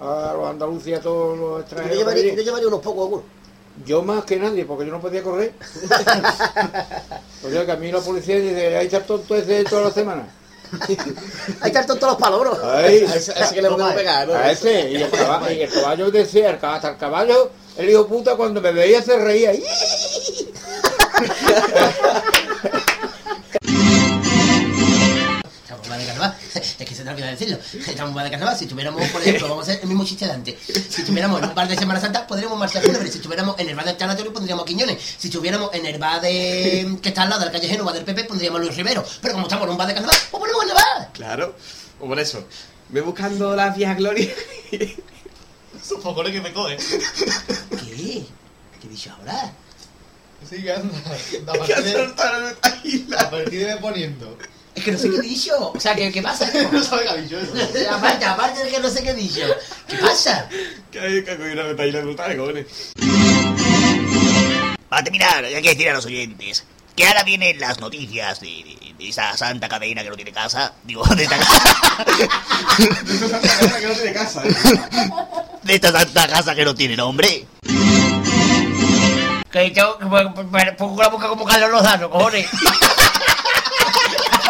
A los andaluces y a todos los Yo extranjeros. llevaría, que yo llevaría unos pocos algunos. Yo más que nadie, porque yo no podía correr. O sea que a mí la policía dice, ahí está tonto ese toda la semana. Ahí están todos los palos, bro. Ahí, A ese, a ese que le podemos pegar, ¿no? a ese, y el caballo, y el caballo decía, el ca- hasta el caballo, el hijo puta cuando me veía se reía. carnaval. Es que se te olvida decirlo. Estamos más de carnaval. Si estuviéramos, por ejemplo, vamos a hacer el mismo chiste de antes. Si estuviéramos en un bar de Semana Santa, podríamos marchar fúnebre. Si estuviéramos en el bar del Tanatorio, pondríamos a Quiñones. Si estuviéramos en el bar de. que está al lado de la calle Génova del PP, pondríamos a Luis Rivero. Pero como estamos en un bar de carnaval, pues ponemos carnaval. Claro. O por eso. Voy buscando las viejas glorias. Esos focones que me coge. ¿Qué? ¿Qué he dicho ahora? Sí, que anda. A partir de, a partir de poniendo. Es que no sé qué he dicho. O sea, ¿qué, qué pasa? No sabe qué ha dicho eso. aparte, aparte de que no sé qué he dicho. ¿Qué pasa? Que hay que coger una retaíla brutal, cojones. Para terminar, hay que decir a los oyentes que ahora vienen las noticias de, de- de esa santa cadena que no tiene casa. Digo, de esta, que no tiene casa, ¿eh? de esta santa casa que no tiene nombre. Que yo que pongo la boca como Carlos Lozano, cojones.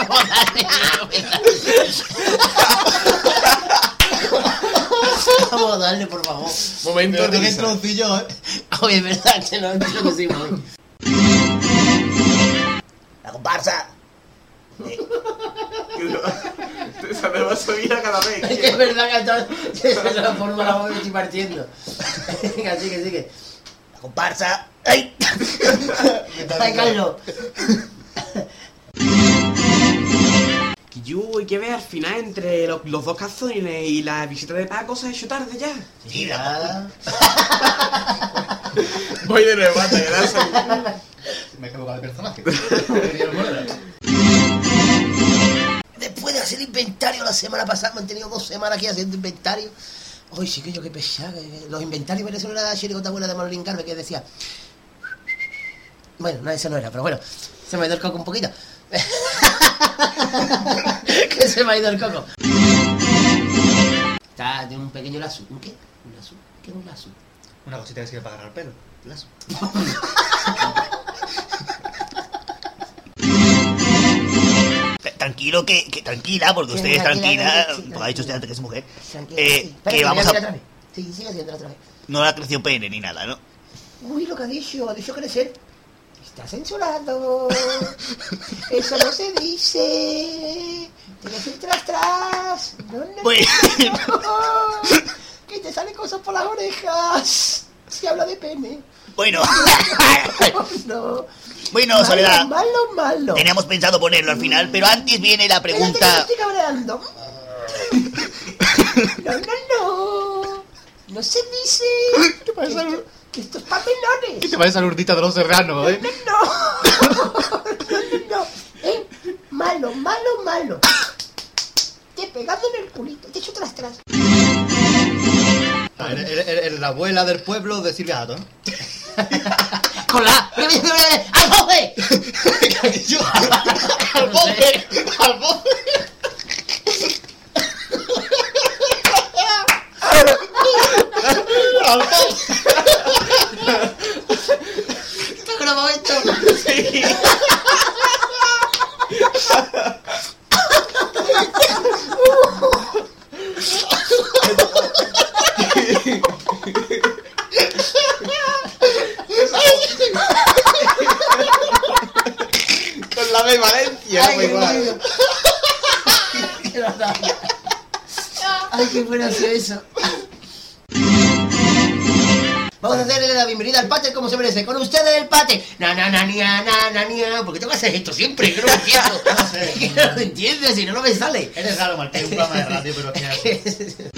Vamos a darle, por favor. Momento Pero de que risa. troncillo, eh. Oye, es verdad que no entiendo que sí, voy. La comparsa. Se me va a subir a cada vez. Es que es verdad que entonces se transforma la voz y estoy partiendo. Venga, sigue, sigue. La comparsa. ¡Ay! Ay, Carlos. Yo hay que ver al final entre los, los dos cazones y la visita de Paco se ha hecho tarde ya. Sí, Voy de nuevo hasta quedarse. Me he equivocado de personaje. Después de hacer inventario la semana pasada, me han tenido dos semanas aquí haciendo inventario. Hoy sí que yo qué pesado. que- Los inventarios venezolanos era la chiricota buena de Manolín Carve que decía. Bueno, no, eso no era, pero bueno, se me ha ido el coco un poquito. que se me ha ido el coco. Está de un pequeño lazo. ¿Un qué? ¿Un lazo? ¿Qué es un lazo? Una cosita que sirve para agarrar pelo. Lazo. Tra- Tranquilo, que, que tranquila, porque Sí, usted es tranquila, porque ha dicho usted antes que es mujer. Tranquila, Eh, sí. Espera, que vamos a- otra vez. Sí, sigue haciéndolo otra vez. No le ha crecido pene ni nada, ¿no? Uy, lo que ha dicho, ha dicho crecer. Está censurado. Eso no se dice. Tienes que ir tras tras. No, no, Bueno. no. Que te salen cosas por las orejas. Si habla de pene. Bueno, No. bueno, malo, Soledad, Malo, malo. teníamos pensado ponerlo al final, pero antes viene la Espérate, pregunta... estoy cabreando. No, no, no. No se dice. ¿Qué pasa? Que esto, que esto es para menores. ¿Qué te parece a la urdita de los serranos, eh? No, no, no, no. Eh, malo, malo, malo. Te he pegado en el culito, te he hecho tras tras. Ah, la abuela del pueblo de Silvia Hato. Con la. ¡Al bofe! ¡Al bofe! ¡Al bofe! ¡Al bofe! ¿Te has grabado esto? Con la de Valencia, Ay, no qué igual. bueno. Ay, qué bueno hacer eso. Vamos a hacerle la bienvenida al pater como se merece. Con ustedes el pater. Na, na, na, nia, na, na, nia. ¿Por qué tengo que hacer esto siempre? Que no lo entiendo. No sé. Que no lo entiendo, si no, no me sale. Eres raro, Martín, un programa de radio, pero es que-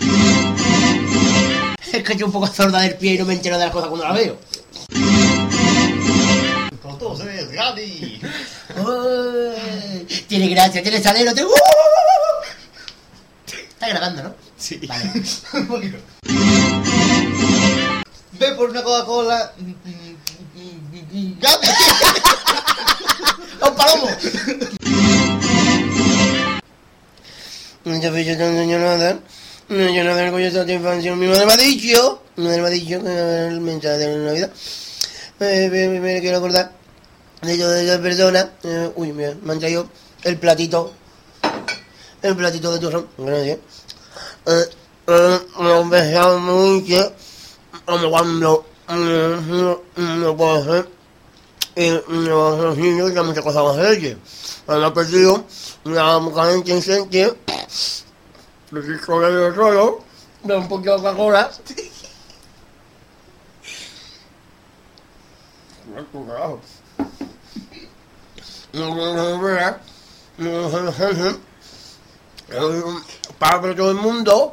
Es que yo un poco sorda del pie y no me entero de las cosas cuando las veo. Entonces, Gadi. Uy, tiene gracia, tiene salero, te... Está grabando, ¿no? Sí. Vale. Ve por una Coca-Cola. ¡Un palomo! Yo no enseño nada. No nada del de satisfacción. Mi madre me ha dicho. Mi madre me ha dicho que el mensaje de la Navidad. Me- me quiero acordar de yo de esa persona. Eh, uy, mira, me han traído el platito. El platito de turrón. Gracias. Eh, eh, me han besado mucho. Como cuando eh, no, puedo hacer. Y niños ya muchas cosas más hacer. Me ha perdido en yo solo. Un poquito de Coca-Cola. No, no, no, no, no. Eh, Para todo el mundo.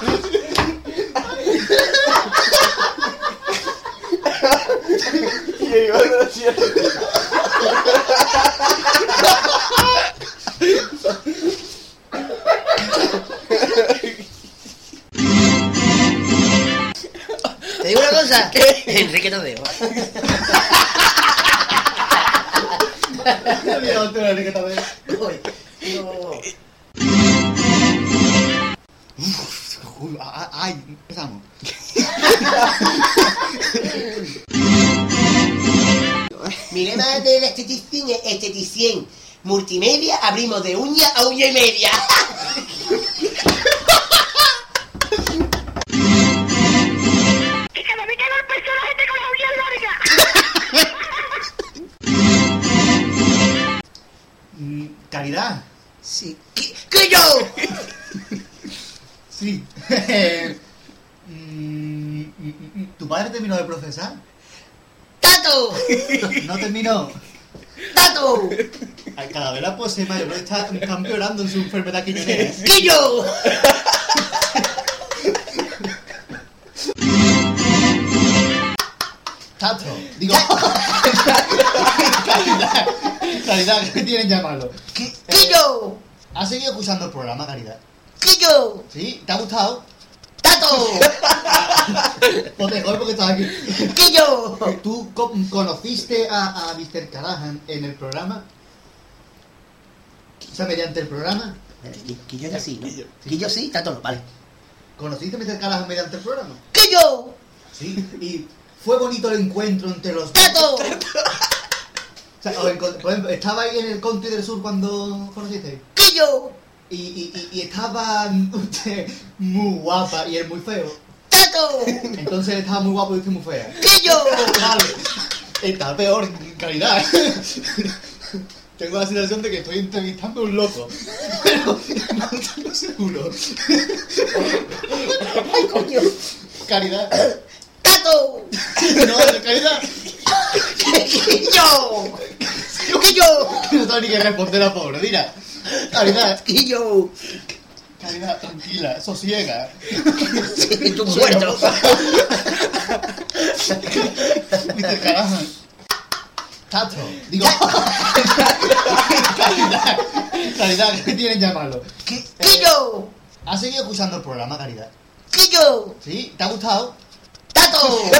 silla eléctrica. Te digo una cosa. Enrique Tadeo. Me he olvidado de la etiqueta de- Uy, no. Uy, ah, Ay, empezamos. Mi lema del esteticien es esteticien. Multimedia, abrimos de uña a uña y media. Caridad. Sí. ¿Qué, qué yo? Sí. Mm, ¿Tu padre terminó de procesar? ¡Tato! No terminó. ¡Tato! Ay, Cada vez la pose mayor está, está empeorando en su enfermedad quiñonera. ¡Que yo! Tato. Digo. Caridad. Caridad, ¿qué tienen llamarlo? ¿Qué, qué yo? ¿Has seguido escuchando el programa, Caridad? ¿Qué yo? ¿Sí? ¿Te ha gustado? ¡Tato! Pues mejor porque estás aquí. ¿Qué yo? ¿Tú co- conociste a, a Mr. Callahan en el programa? O sea, mediante el programa. Que, que yo ya sí, ¿no? Que yo sí, Tato no, vale. ¿Conociste a Mr. Callahan mediante el programa? ¿Qué yo? Sí. Y fue bonito el encuentro entre los ¡Tato! O sea, ejemplo, estaba ahí en el country del sur cuando conociste. ¿Qué yo? Y, y, y, estaba usted muy guapa y él muy feo. ¡Tato! Entonces él estaba muy guapo y usted muy fea. ¿Qué yo? Vale. Está peor calidad. Tengo la sensación de que estoy entrevistando a un loco. Pero no estoy seguro. ¡Ay, coño! Caridad. ¡Tato! No, caridad. ¿Qué yo? No tengo ni que responder a pobre. Mira. Caridad. ¿Qué yo? Caridad, tranquila, sosiega. Sí, tú muerto. Mr. Callahan. Tato. Digo. Caridad. Caridad, ¿qué tienen llamarlo? ¿Qué, qué yo? ¿Has seguido escuchando el programa, Caridad? ¿Qué yo? ¿Sí? ¿Te ha gustado? ¡Tato!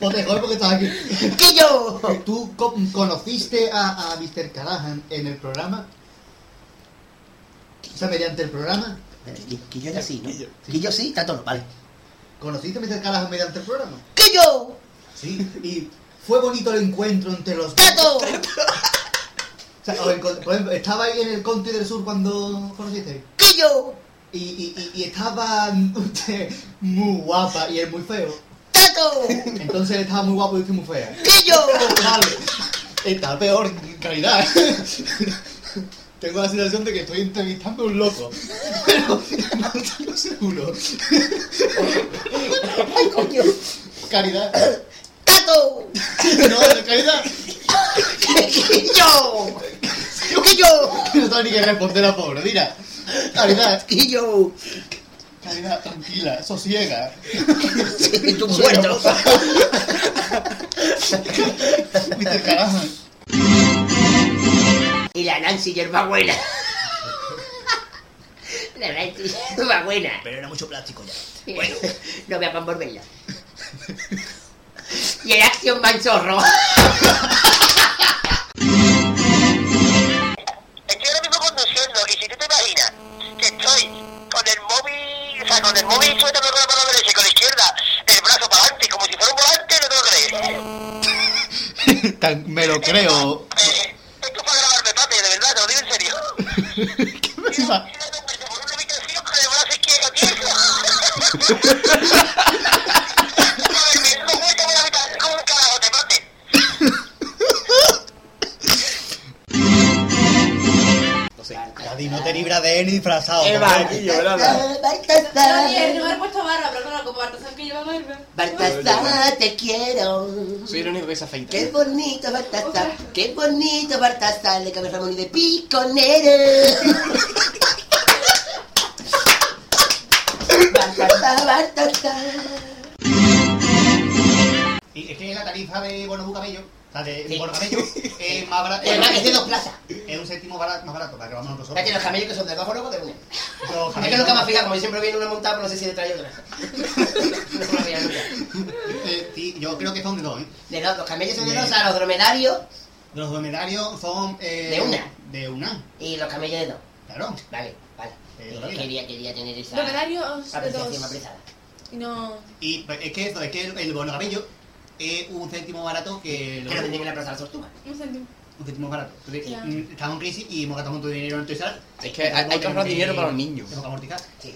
Pues mejor porque estás aquí. ¿Qué yo? ¿Tú co- conociste a, a Mr. Callahan en el programa? O sea, mediante el programa. Que yo ya sí, ¿no? Que yo sí, Tato no, vale. ¿Conociste a Mr. Callahan mediante el programa? ¿Qué yo? Sí. Y Fue bonito el encuentro entre los. ¡Tato! O sea, por ejemplo, estaba ahí en el Country del Sur cuando conociste. ¡Quillo! Y, y, y, estaba usted muy guapa y él muy feo. ¡Tato! Entonces él estaba muy guapo y usted muy fea. ¡Quillo! Vale. Está peor calidad. Tengo la sensación de que estoy entrevistando a un loco. Pero no estoy seguro. ¡Ay, coño! Caridad. ¡Tato! No, caridad. ¡Quillo! ¡Quillo! No tengo ni que responder a pobre. Mira. Caridad. ¡Quillo! Caridad, tranquila, sosiega. Sí, tú muerto. Mr. Carajo. Y la Nancy hierbabuena. La Nancy hierbabuena. Pero era mucho plástico ya. Bueno, no me apan por verla. Y el Action Man imaginas que estoy con el móvil, o sea, con el móvil sujetando con la mano derecha y con la izquierda el brazo para adelante como si fuera un volante, no te lo crees. Tan- me lo creo. Eh, esto es para grabarme, papi, de verdad, te lo digo en serio. ¿Qué me pasa? Por una habitación con el brazo izquierdo tieso. Daddy, no te libras de él ni disfrazado. Es ¿verdad? Yo Baltasar. ni no me he puesto barba, pero claro, como que lleva barba. Baltasar, te quiero. Soy el único que se afeita. Qué bonito Baltasar, qué bonito Baltasar, de cabeza Ramón y de piconero. Baltasar, Baltasar. Y es que la tarifa de Bono Bucamello, sea, de Sí. Es más barata. Además es de dos plazas. Es un barato, más barato, para que vamos nosotros Fíjate, solos. los camellos que son de dos o de una. Los Es que nunca me ha fijado, como yo siempre viene una montada, pero no sé si detrás hay otra. No me ha fijado nunca. Eh, sí, yo creo que son de dos, ¿eh? De dos, los camellos son de dos, o sea, los dromedarios Los dromedarios son... eh, De una. De una, y los camellos de dos. claro. Vale, vale. Eh, Eh, la quería, quería tener esa Dromedarios de apreciación dos. apreciada. Y no. Y pues, es que eso, es que el, el Bono Camello es un céntimo barato que... Que lo venden en la plaza de las tortugas. Un céntimo. Un céntimo barato. Entonces, Ya. mm, estamos en crisis y hemos gastado un montón de dinero en Toys. Es que hay, hay que ahorrar dinero para los niños. Tenemos que amortizar. Sí.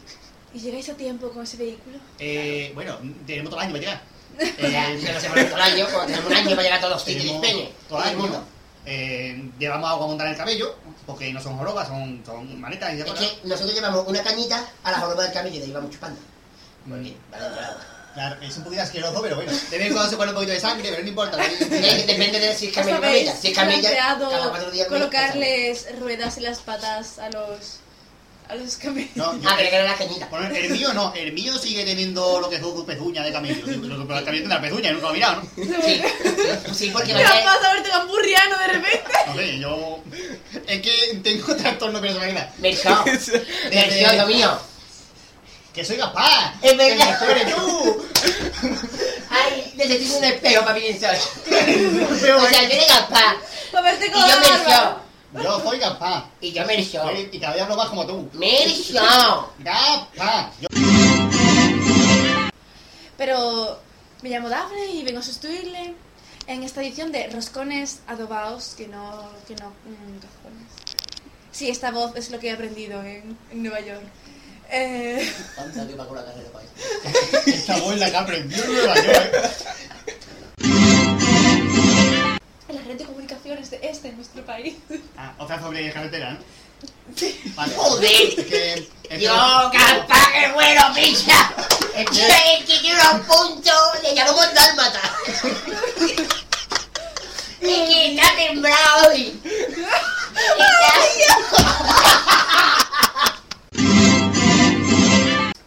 ¿Y llegáis a tiempo con ese vehículo? Eh, bueno, tenemos todo el año para llegar. Sea, se todo el año, cuando tenemos un año para llegar a todos los sitios España. todo el mundo. Eh, llevamos agua a montar en el cabello, porque no son jorobas, son, son manetas y Es que nosotros llevamos una cañita a la joroba del camello y de ahí vamos chupando. Muy bien. Vale, vale. Claro, es un poquito asqueroso, pero bueno. De vez en cuando se pone un poquito de sangre, pero no importa. Depende de si es ¿Os camello o camella. Si es camella, cada cuatro días colocarles ruedas en las patas a los. a los camellos? No, yo- Ah, pero que era la cañita. Bueno, el mío no, el mío sigue teniendo lo que es su pezuña de camello. Lo que el camello tiene la pezuña, nunca lo he mirado, ¿no? Sí, sí, porque ¿Qué vaya- pasa a verte campurriano de repente? No sé, yo. Es que tengo trastorno de personalidad. Mercado. Mercado, mío. ¡Que soy capaz! Es verdad. ¡Que eres tú! Ay, necesito un espejo para mi soy. O sea, yo era capaz. Y con yo. Yo soy capaz. Y yo Mercado. Soy- Y cada día hablo más como tú. Mercado. ¡Capaz! Yo- Pero me llamo Dafne y vengo a sustituirle en esta edición de Roscones Adobados, que no. que no. mm, cajones. Sí, esta voz es lo que he aprendido en, en Nueva York. Eh, Tanta que pago la carrera para Esta la que aprendió en Nueva York. en la red de comunicaciones de este, nuestro país. Ah, otra sobre carretera, ¿no? Vale. Joder. Es que. es que- Yo, capaz que bueno, picha. Es que es que quiero un punto. Le llamamos dálmata. Es que está temblado hoy.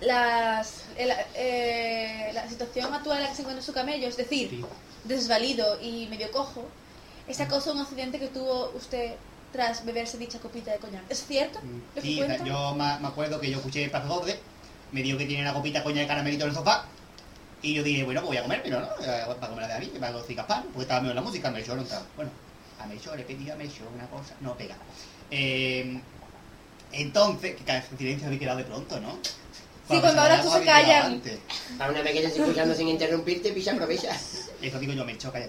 Las, el- eh, la situación actual en la que se encuentra su camello, es decir, Sí. desvalido y medio cojo, es a causa de un accidente que tuvo usted tras beberse dicha copita de coñac. ¿Es cierto? ¿Lo que Sí, cuenta? yo me me acuerdo que yo escuché el Doble, me dijo que tiene una copita coña de caramelito en el sofá, y yo dije, bueno, pues voy a comérmelo, ¿no? Eh, Para comer de a mí, para los pan, porque estaba medio en la música, Melchor no estaba. Bueno, a Melchor le pedí a Melchor una cosa, no pega. Eh, entonces, que cada silencio había quedado de pronto, ¿no? Sí, cuando ahora tú se callan. Para una vez que estoy escuchando sin interrumpirte, picha, aprovecha. Eso digo yo, me choca.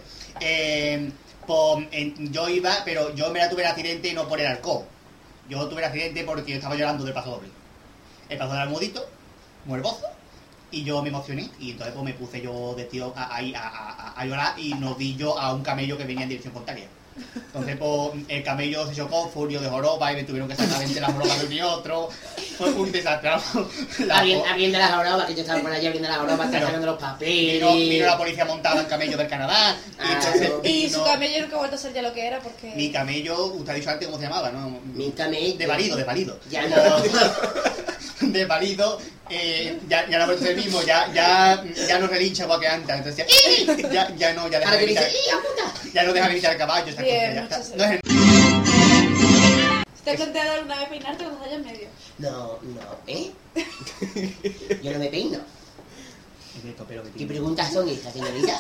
Eh, pues, en- yo iba, pero yo me la tuve el accidente no por el alcohol. Yo tuve el accidente porque yo estaba llorando del paso doble. El paso del almudito, muerbozo, y yo me emocioné. Y entonces pues me puse yo de tío a, ahí a, a- a- a llorar y nos vi yo a un camello que venía en dirección contraria. Entonces, pues, el camello se chocó, furio de joroba y me tuvieron que sacar de la joroba de mi otro. Fue un desastre. La- Abriendo, abriendo las jorobas, que yo estaba por allí abriendo las jorobas, Pero- sacando los papeles. Vino, vino la policía montada en camello del Canadá. Y entonces Y vino- su camello nunca ha vuelto a ser ya lo que era porque... Mi camello, usted ha dicho antes cómo se llamaba, ¿no? Mi camello. De palido, de palido. Ya no. De palido, eh, ya, ya no ser el mismo, ya, ya, ya no relincha igual que antes. Entonces ya, ya, ya no, ya deja de gritar, ya no deja de gritar el caballo, esas Bien, cosas, ya está. No es el- ¿Te has planteado alguna vez peinarte estás allá en medio? No, no, ¿eh? Yo no me peino. ¿Qué preguntas son estas, señorita?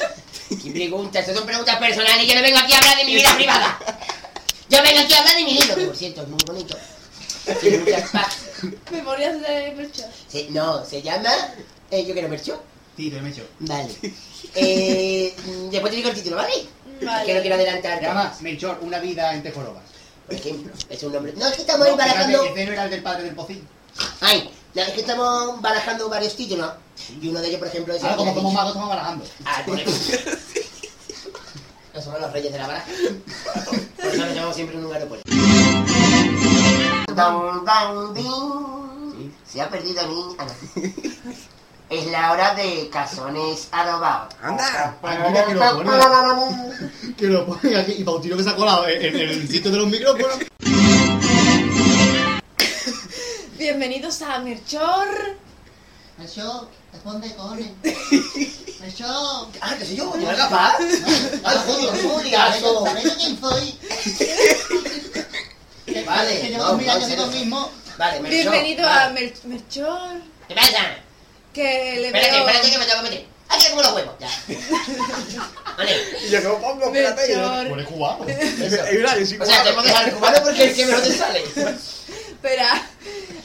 ¿Qué preguntas? Estas son preguntas personales y yo no vengo aquí a hablar de mi vida privada. Yo vengo aquí a hablar de mi libro, que por cierto es muy bonito. Tiene muchas pa- Memorias de Melchor. se- no, se llama... eh, yo quiero Mercho. Sí, te me he hecho. Vale. Eh, mm, después te digo el título, ¿vale? Vale. Que no quiero adelantar. Se llama Melchor, una vida entre jorobas. Por ejemplo, es un nombre... No, es que estamos No, fíjate, barajando... Ese no era el del padre del pocín. Ay, no, es que estamos barajando varios títulos. Y uno de ellos, por ejemplo, es... el Ahora, como que somos magos, estamos barajando. Ah, por ejemplo. No somos los reyes de la baraja. Por eso nos llamamos siempre en un aeropuerto. Se ha perdido mi... Ah, no. Es la hora de cazones adobados. Anda. Ah, mira que lo pone. Que lo ponen aquí. Y Pautino que se ha colado en, en el sitio de los micrófonos. Bienvenidos a Melchor. Melchor, responde, cojones. Melchor. Ah, que soy yo, yo capaz. Ay, joder, Juliazo. ¿Sabes yo quién soy? Que- Vale, Que no, llevo mil no, años mismo. Vale, Melchor. Bienvenido vale. a Mel- Melchor. ¿Qué pasa? Que le Espérate, veo... espérate que me tengo que meter. Aquí como los huevos. Ya. Vale. Y yo como pongo, espérate. Melchor. Pone cubano. Eso. Verdad, yo soy O sea, te hemos dejado el cubano porque es el que mejor te sale. Espera.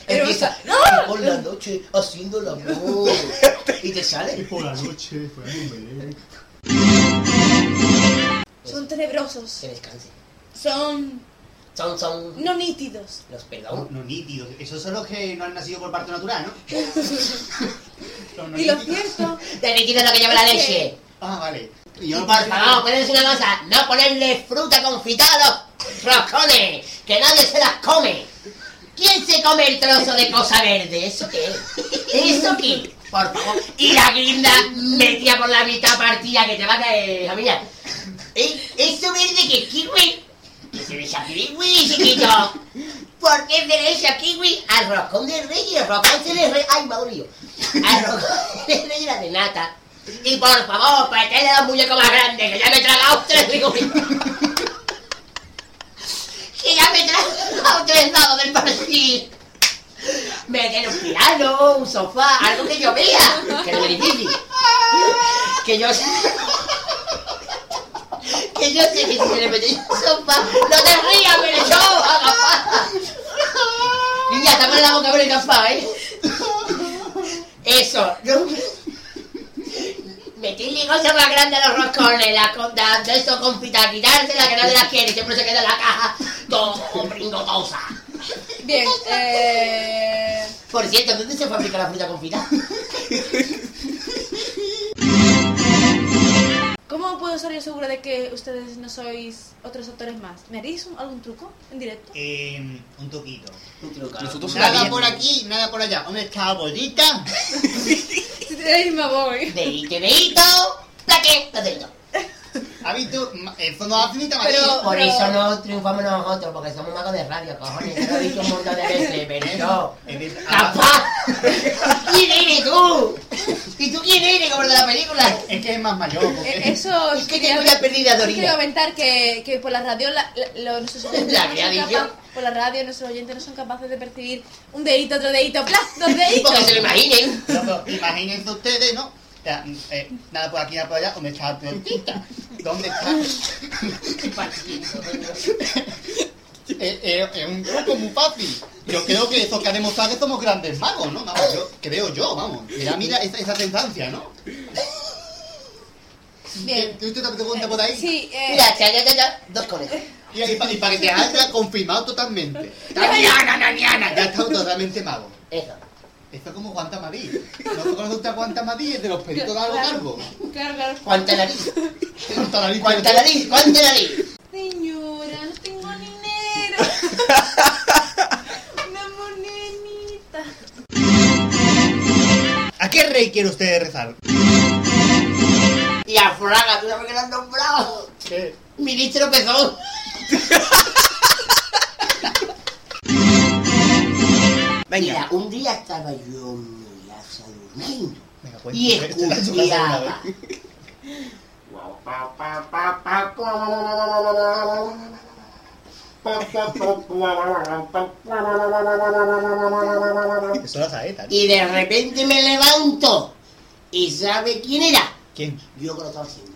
Empieza ¡No! por la noche haciendo el amor. Y te sale. Por la noche, fue un Son tenebrosos. Que descanse. Son Son, son no nítidos. los No, perdón. no nítidos. Esos son los que no han nacido por parto natural, ¿no? Los no Y lo cierto Te líquido lo que lleva la leche. Ah, vale. Y yo por favor, pueden decir una cosa. No ponerle fruta confitada a los roscones. Que nadie se las come. ¿Quién se come el trozo de cosa verde? ¿Eso qué es? ¿Eso qué? Por favor. Y la guinda metida por la mitad partida que te va a caer, mía. ¿Eh? ¿Eso verde que es kiwi? ¿Qué se le echa kiwi, chiquito? ¿Por qué echa kiwi al roscón de rey? El roscón se le re... ¡Ay, me dolido! Al roscón de rey era de nata. Y por favor, pretende los muñecos más grandes, que ya me he tragado tres figuritas. que ya me he tragado tres dados del partir. Meter un piano, un sofá, algo que yo vea, que no difícil. Que yo. Que yo sé que si se le mete un sofá, no te rías, pero yo, agafada. Niña, estamos en la boca con el gafá, ¿eh? Eso, no. Meterle cosas más grandes a los roscones, la conda de eso confita, quitársela que nadie la quiere, siempre se queda en la caja todo bringotosa. Bien, eh... Por cierto, ¿dónde se fabrica la fruta confita? ¿Cómo puedo estar yo segura de que ustedes no sois otros actores más? ¿Me haréis un- algún truco en directo? Eh, un toquito. Un truco. Nosotros se Nada por aquí, nada por allá. ¿Dónde está la bolita? Si tenéis me voy. Deito, deito, plaque, placerito. ¿Ha visto? Ma- Eso no hace ni Pero-. Por eso no triunfamos nosotros, porque somos magos de radio, cojones. Ya lo he dicho un montón de veces, pero yo... De- ¡Capaz! ¿Quién eres tú? ¿Y tú quién eres, como el de la película? Es que es más mayor. Eh, Porque... Eso Es que tengo ya perdida Quiero Dorina. comentar que, que por la radio la, la- lo- nuestros oyentes La no que ha son dicho. capa- por la radio nuestros oyentes no son capaces de percibir un dedito, otro dedito, ¡plas! dos deditos. Porque se lo imaginen. No, imagínense ustedes, ¿no? O sea, eh, nada por aquí, nada por allá. ¿Dónde está la tortita? ¿Dónde está? Es, es- es un truco muy fácil. Yo creo que eso que ha demostrado que somos grandes magos, ¿no? Vamos, yo, creo yo, vamos. Mira, mira esa, esa tendencia, ¿no? Bien. ¿Tú te te preguntas por ahí? Sí, eh, Mira, ya, ya, ya, ya, dos conejos. Y, y pa- y para que te haya confirmado totalmente. ¡Taniana, naniana! Ya está totalmente mago. Eso. Esto es como Guantamadí. ¿No te conoces usted a Guantamadí? Es de los peritos de algo Claro. cargo. Claro, claro. ¿Cuánta nariz? Cuánta nariz, ¿Cuánta nariz? ¿Cuánta nariz? Señora, no tengo dinero. Una monedita. ¿A qué rey quiere usted rezar? Y a Fraga, ¿tú sabes que lo han nombrado? ¿Qué? Ministro Pezón. Mira, un día estaba yo en mi casa durmiendo Venga, y escuchaba. Eso era saeta. ¿no? Y de repente me levanto. ¿Y sabe quién era? ¿Quién? Yo que lo estaba haciendo.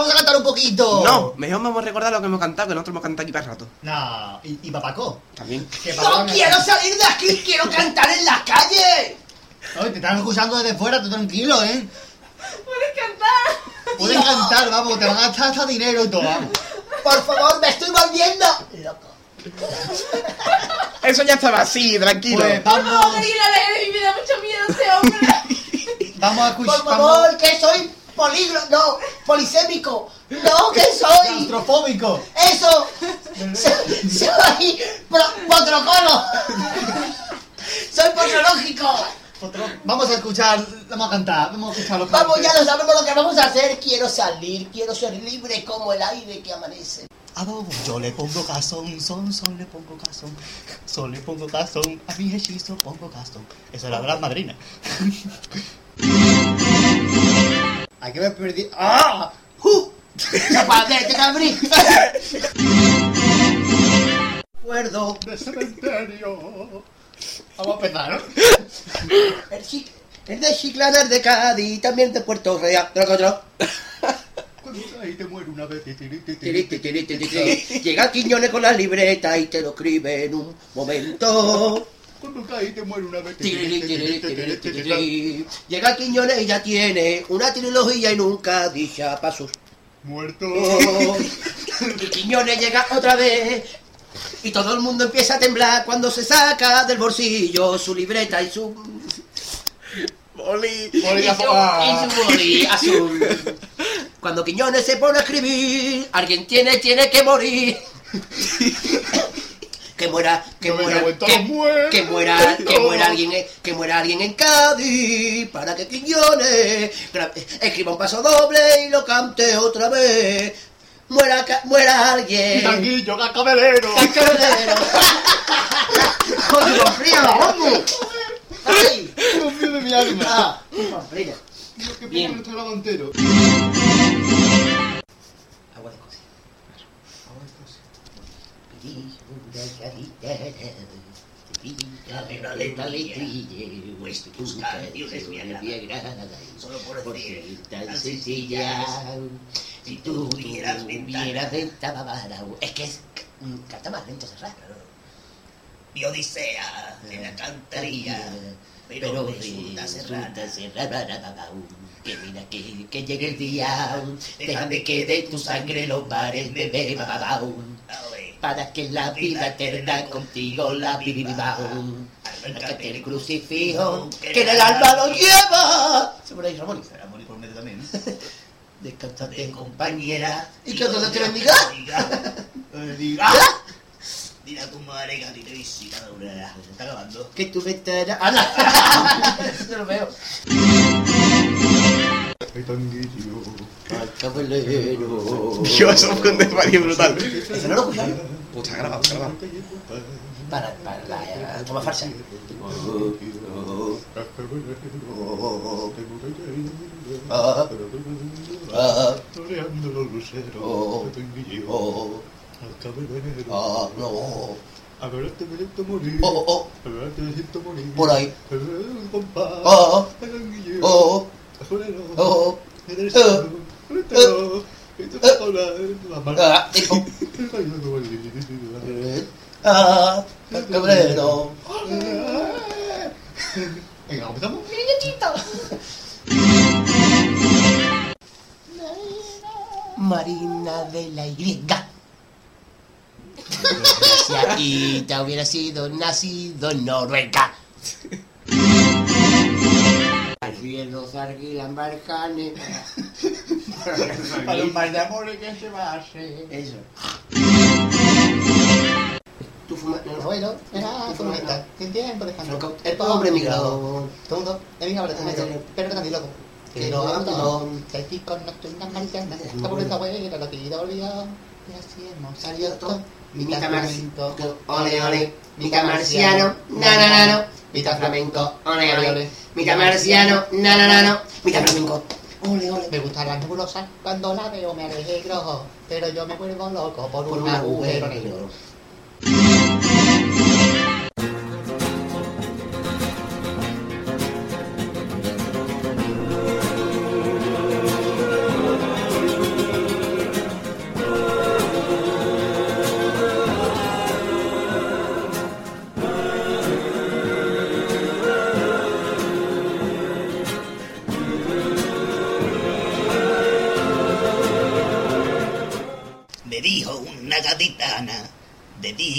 Vamos a cantar un poquito. No, mejor vamos a recordar lo que hemos cantado, que nosotros hemos cantado aquí para rato. No. ¿Y, y papacó? También. Que papacó ¡No me- quiero salir de aquí! ¡Quiero cantar en las calles! Oye, te están escuchando desde fuera, tú tranquilo, ¿eh? Puedes cantar. Puedes cantar, vamos, te van a gastar hasta dinero y todo, vamos. Por favor, me estoy volviendo loco. Eso ya estaba así, tranquilo. Pues No, vamos, que la vez me da mucho miedo ese hombre. vamos a escuchar. Por favor, que soy polígloto, no, polisémico. No, que soy. Claustrofóbico. Eso. Soy, soy pro- potrocolo. Soy potrológico. Otro- Vamos a escuchar, vamos a cantar, vamos a escuchar lo que Vamos, ya lo sabemos lo que vamos a hacer. Quiero salir, quiero ser libre como el aire que amanece. Adobo, yo le pongo cazón, son, son le pongo cazón, sol le pongo cazón, a mi hechizo pongo cazón. Eso era gran madrina. Hay que ver perdido. ¡Ah! ¡Uh! ¡Chapadete, cabrín! Recuerdo de cementerio. Vamos a empezar, ¿no? El, Chic- el de Chiclana, el de Cádiz, también de Puerto Real. Troco, troco. Cuando ahí te muere una vez. Llega Quiñones con la libreta y te lo escribe en un momento. Cuando caí te muere una vez. Llega Quiñones y ya tiene una trilogía y nunca dicha pasos. Muerto. Y Quiñones llega otra vez. Y todo el mundo empieza a temblar cuando se saca del bolsillo su libreta y su. Boli. Boli y su, y su boli azul. Cuando Quiñones se pone a escribir, alguien tiene, tiene que morir. Que muera, que muera, que, muera, que muera alguien, en- que muera alguien en Cádiz para que Quiñones gra- escriba un paso doble y lo cante otra vez. Muera, muera alguien. Tanguillo, cascabelero. Cascabelero. ¡Coño, frío, vamos! ¡Ay! Dios mío de mi alma. Ah, frío. Que grado entero. Agua de cocina. Agua de cocina. Una letra, letrilla, vuestro Dios es mi agrada, solo por ser tan sencilla. Si tú tuvieras ventana, es que es, canta más lento, es raro. Mi odisea se la cantaría, pero resulta cerrada. Que mira que, que llegue el día, déjame que de tu sangre los mares me beban. Para que la vida eterna contigo la viva. Acércate el crucifijo que en el alma lo lleva. Se por ahí, Ramón. Será morir por medio también. Descántate, compañera. Y que Dios te bendiga. Eh, diga. Dile a tu madre que a ti te visita una. Se está acabando. Que tu ventana. ¡Anda! Eso lo veo. Ay, tanguillo. Caballero. Dios, eso fue un desvarío brutal. Eso no lo escucharon. Pues está grabado, está grabado. Para, para la toma farsa. Ah, ah, Toreando los luceros. Oh. Tanguillo. oh, Cascabelero. ah, no. A ver, te me siento morir. Oh, oh, A ver, te me siento morir. Por ahí. A ver, un compás. Oh. Tanguillo. oh, Cajolero. oh, Eres tú. Frutero. Ah, cabrero. Venga, comenzamos. Marina de la Y. Gracias, y te hubiera sido nacido en Noruega. Se alquilan barcanes. Para un par de amores que se va a hacer. Eso. Tú fumas. No, Bueno, era fumeta. Sin tiempo dejando. El pobre migrador. Todo. El te meto. Pero no loco. Que no hago Que hay chicos nocturnas maricanas. Está por esta abuela, lo que yo olvidado. Y así hemos salido todo. Mitad flamenco, ole ole, mitad marciano, na na na no, mitad flamenco, ole ole, mitad marciano, na na na no, mitad flamenco, ole ole. Me gustan las nebulosas, cuando la veo me alegro, pero yo me vuelvo loco por, un agujero negro.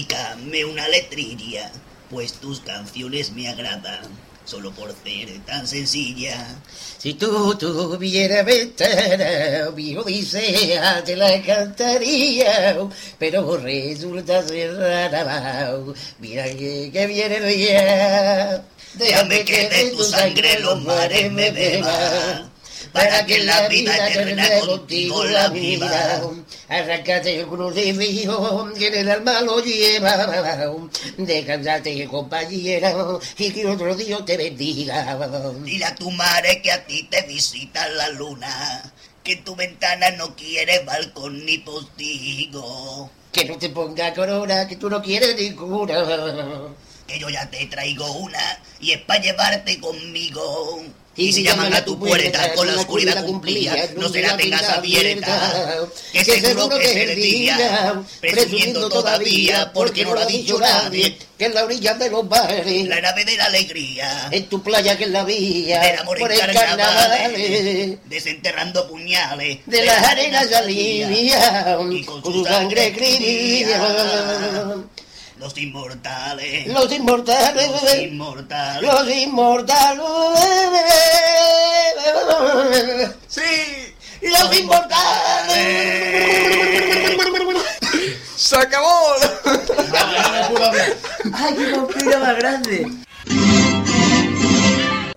Dedícame una letrilla, pues tus canciones me agradan, solo por ser tan sencilla. Si tú tuvieras ventana, mi odisea te la cantaría, pero resulta cerrada. Mira que, que viene el día. Déjame que de tu sangre los mares me beban, para que la vida eterna contigo la viva. Arráncate el crucifijo que en el alma lo lleva. Descansate, compañera, y que otro Dios te bendiga. Dile a tu madre que a ti te visita la luna, que tu ventana no quiere balcón ni postigo. Que no te ponga corona, que tú no quieres ninguna. Que yo ya te traigo una y es para llevarte conmigo. Y si llaman a tu puerta con la oscuridad cumplida, no se la tengas abierta. Que seguro que es el día, presumiendo todavía, porque no lo ha dicho nadie, que en la orilla de los bares, la nave de la alegría, en tu playa que es la vía, del amor por en carnavales, desenterrando puñales, de las arenas salía, y con con su sangre escribía. Los inmortales, Los inmortales, los inmortales, los inmortales. ¡Sí! Los inmortales. ¡Se acabó! ¡Ay, qué más grande!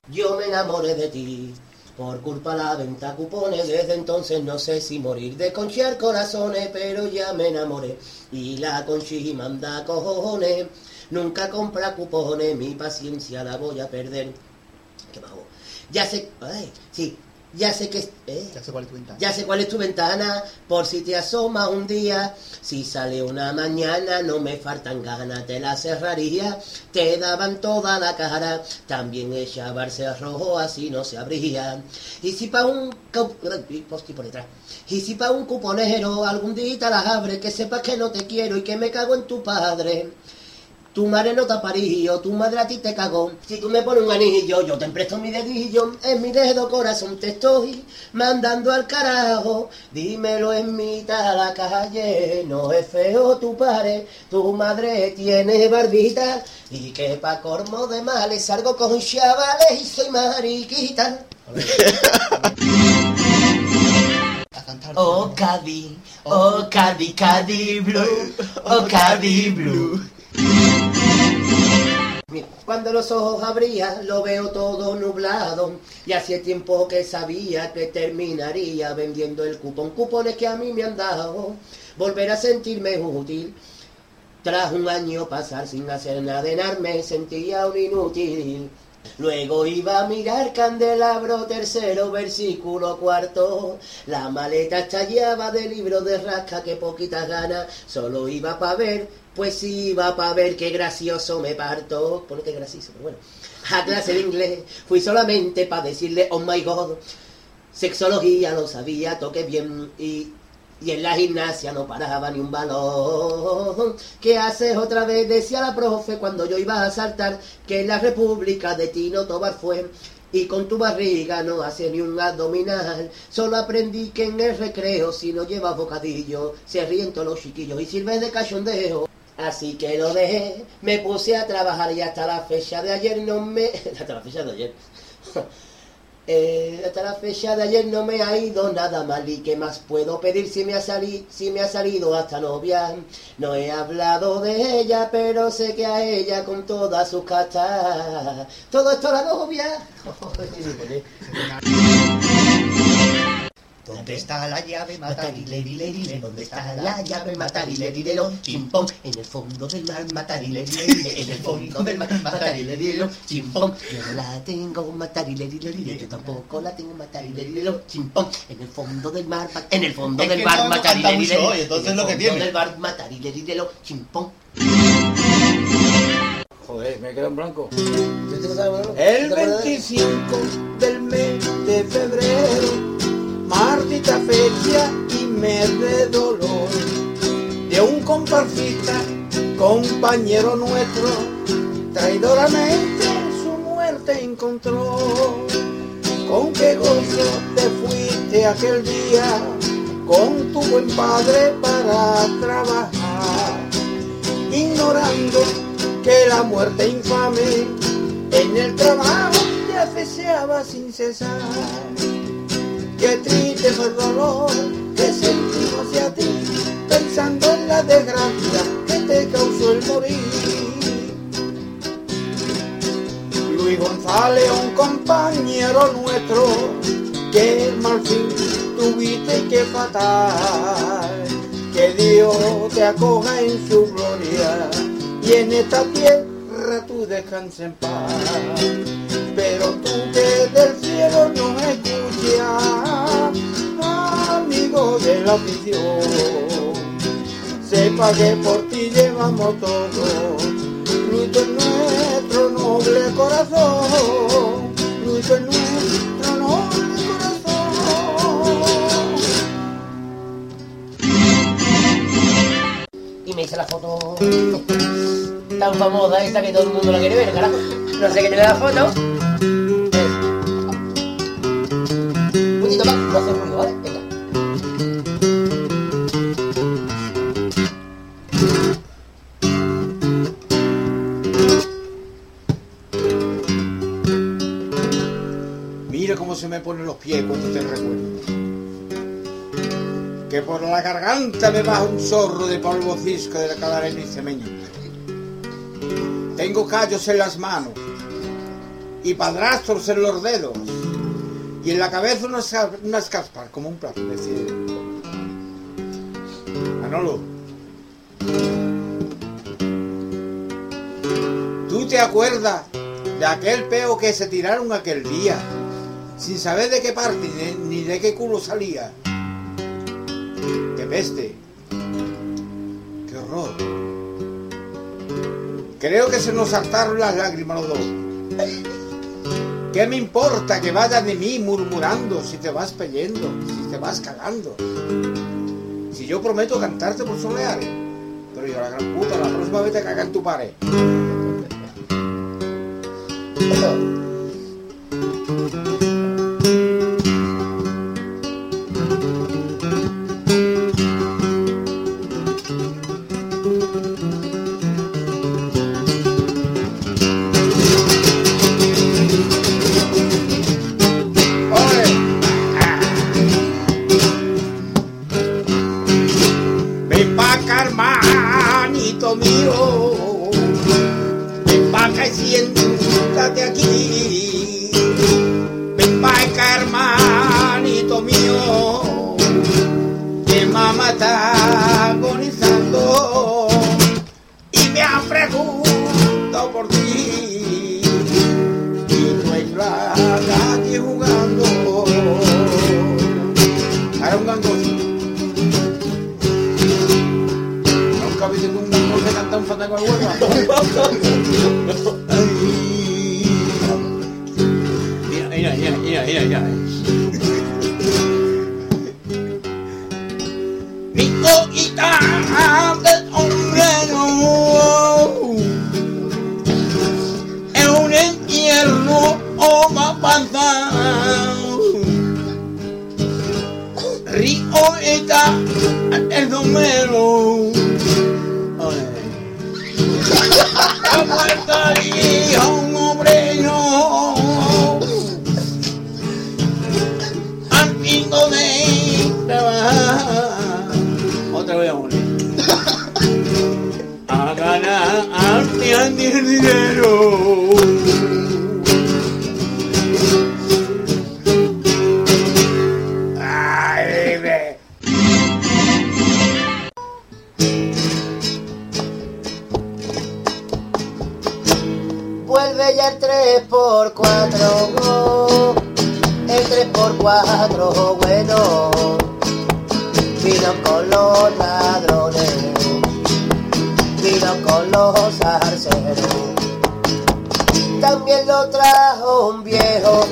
Yo me enamoré de ti. Por culpa la venta cupones, desde entonces no sé si morir de conchear corazones, pero ya me enamoré. Y la conchi manda cojones, nunca compra cupones, mi paciencia la voy a perder. ¿Qué bajo? Ya sé, ay, sí, ya sé que... eh, Ya sé cuál es tu ventana. ya sé cuál es tu ventana, por si te asoma un día. Si sale una mañana, no me faltan ganas, te la cerraría. Te daban toda la cara, también echaba el rojo, así no se abría. Y si pa' un... por detrás. Y si pa' un cuponero algún día la abre, que sepas que no te quiero y que me cago en tu padre. Tu madre no te tu madre a ti te cagó. Si tú me pones un anillo, yo te presto mi dedillo. En mi dedo corazón te estoy mandando al carajo. Dímelo en mitad de la calle, no es feo tu padre. Tu madre tiene barbita y que pa' cormo de males salgo con chavales y soy mariquita. Oh, Cadi, oh, Cadi, Cadi Blue, oh, Cadi Blue. Cuando los ojos abría, lo veo todo nublado. Y hacía tiempo que sabía que terminaría vendiendo el cupón. Cupones que a mí me han dado. Volver a sentirme útil. Tras un año pasar sin hacer nada me sentía un inútil. Luego iba a mirar candelabro tercero, versículo cuarto. La maleta estallaba de libros de rasca que poquitas ganas. Solo iba pa' ver, pues iba pa' ver qué gracioso me parto. Pone que gracioso, pero bueno. A clase de inglés fui solamente pa' decirle, oh my god. Sexología lo sabía, toqué bien y Y en la gimnasia no paraba ni un balón. ¿Qué haces otra vez? Decía la profe cuando yo iba a saltar que en la República de Tino Tobar fue. Y con tu barriga no hace ni un abdominal. Solo aprendí que en el recreo, si no llevas bocadillo, se ríen todos los chiquillos y sirves de cachondeo. Así que lo dejé, me puse a trabajar y hasta la fecha de ayer no me... hasta la fecha de ayer. Eh, hasta la fecha de ayer no me ha ido nada mal. Y qué más puedo pedir si me ha si me ha salido hasta novia no he hablado de ella pero sé que a ella con todas sus cartas todo esto la novia ¿Dónde está la llave matarile, dile, dile? ¿Dónde está la llave matarile, dile, lo? Chimpón, en el fondo del mar matarile, dile, dile? En el fondo del mar matarile, dile, lo? Chimpón, yo no la tengo matarile, dile, dile? Yo tampoco la tengo matarile, dile, lo? Chimpón, en el fondo del mar, ma- en el fondo del que mar no, no matarile, canta dile, mucho hoy, dile? entonces En el lo que fondo tiene. del mar matarile, dile, lo? Chimpón. Joder, me quedo en blanco. El El 25 del mes de febrero, maldita fecha y mes de dolor, de un comparsista, compañero nuestro, traidoramente su muerte encontró. Con qué gozo te fuiste aquel día, con tu buen padre para trabajar, ignorando que la muerte infame en el trabajo te asfixiaba sin cesar. Qué triste fue el dolor que sentimos hacia ti, pensando en la desgracia que te causó el morir. Luis González, un compañero nuestro, que mal fin tuviste que fatal. Que Dios te acoja en su gloria y en esta tierra tú descanses en paz. Pero tú que del cielo nos escuchas, amigo de la afición, sepa que por ti llevamos todo. Lucho en nuestro noble corazón, lucho en nuestro noble corazón. y me hice la foto tan famosa esta que todo el mundo la quiere ver, carajo. No sé qué tiene la foto. Venga. Mira cómo se me ponen los pies cuando te recuerdo. Que por la garganta me baja un zorro de polvo cisco de la calarena y cemeño. Tengo callos en las manos y padrastros en los dedos y en la cabeza unas, unas caspas como un plato de cielo. Manolo, ¿tú te acuerdas de aquel peo que se tiraron aquel día? sin saber de qué parte ni de qué culo salía. ¡Qué peste! ¡Qué horror! Creo que se nos saltaron las lágrimas los dos. ¿Qué me importa que vayas de mí murmurando si te vas peyendo, si te vas cagando? Si yo prometo cantarte por soleares, pero yo la gran puta, la próxima vez te caga en tu pared. Mira, mira, mira. Mi es un o va. Río está el sombrero. Lo trajo un viejo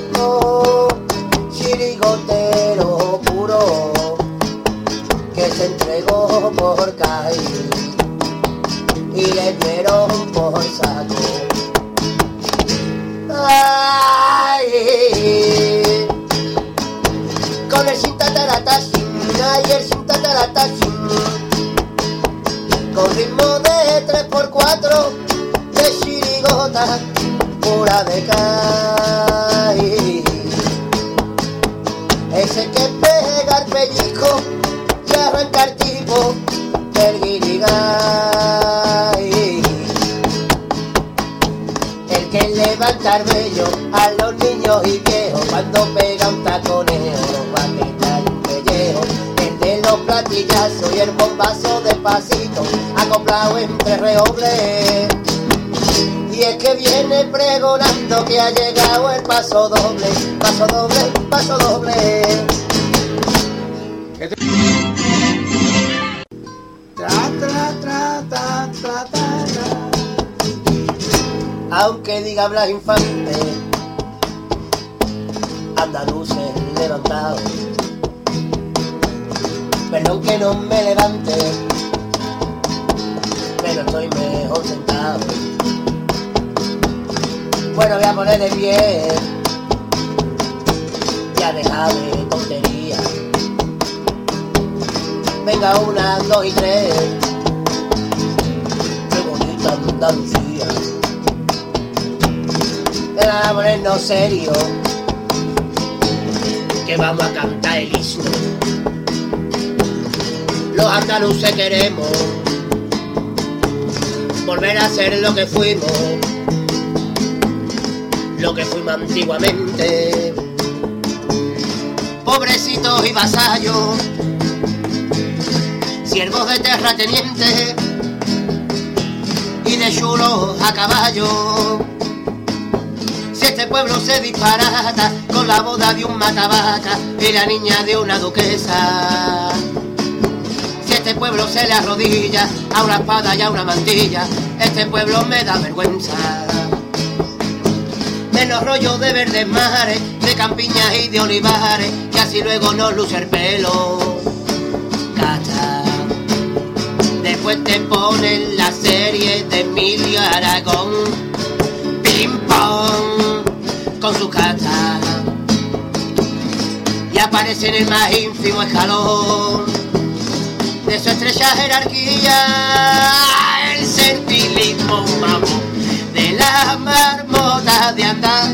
chirigotero puro, que se entregó por caer y le dieron por saco. Ay, con el sin tataratashin, ay, el sin tataratashin, con ritmo pura de caí. Ese que pega el pellizco y arranca el tipo del guirigay. El que levanta el vello a los niños y viejos cuando pega un taconeo va a quitar un pellejo. El de los platillazos y el bombazo despacito acoplado entre reobles. Y es que viene pregonando que ha llegado el paso doble, paso doble, paso doble. Aunque diga Blas Infante, andaluces levantados. Perdón que no me levante, pero estoy mejor sentado. Bueno, voy a poner de pie, ya deja de tontería. Venga, una, dos y tres, qué bonita Andalucía. Venga, a ponernos serio, que vamos a cantar el himno. Los andaluces queremos volver a ser lo que fuimos, lo que fuimos antiguamente. Pobrecitos y vasallos, siervos de terratenientes y de chulos a caballo. Si este pueblo se disparata con la boda de un matavaca y la niña de una duquesa. Si este pueblo se le arrodilla a una espada y a una mantilla, este pueblo me da vergüenza. Menos rollo de verdes mares, de campiñas y de olivares, que así luego no luce el pelo. Cacha. Después te ponen la serie de Emilio Aragón. Ping pong con su cacha. Y aparece en el más ínfimo escalón de su estrecha jerarquía. El sentilismo mamón la marmota de Andalucía.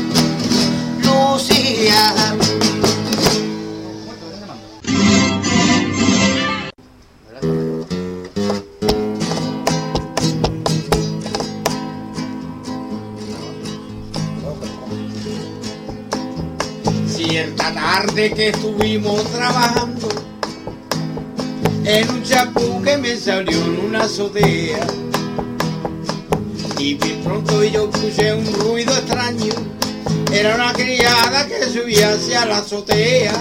Cierta tarde que estuvimos trabajando en un chapú que me salió en una azotea y bien pronto yo escuché un ruido extraño. Era una criada que subía hacia la azotea.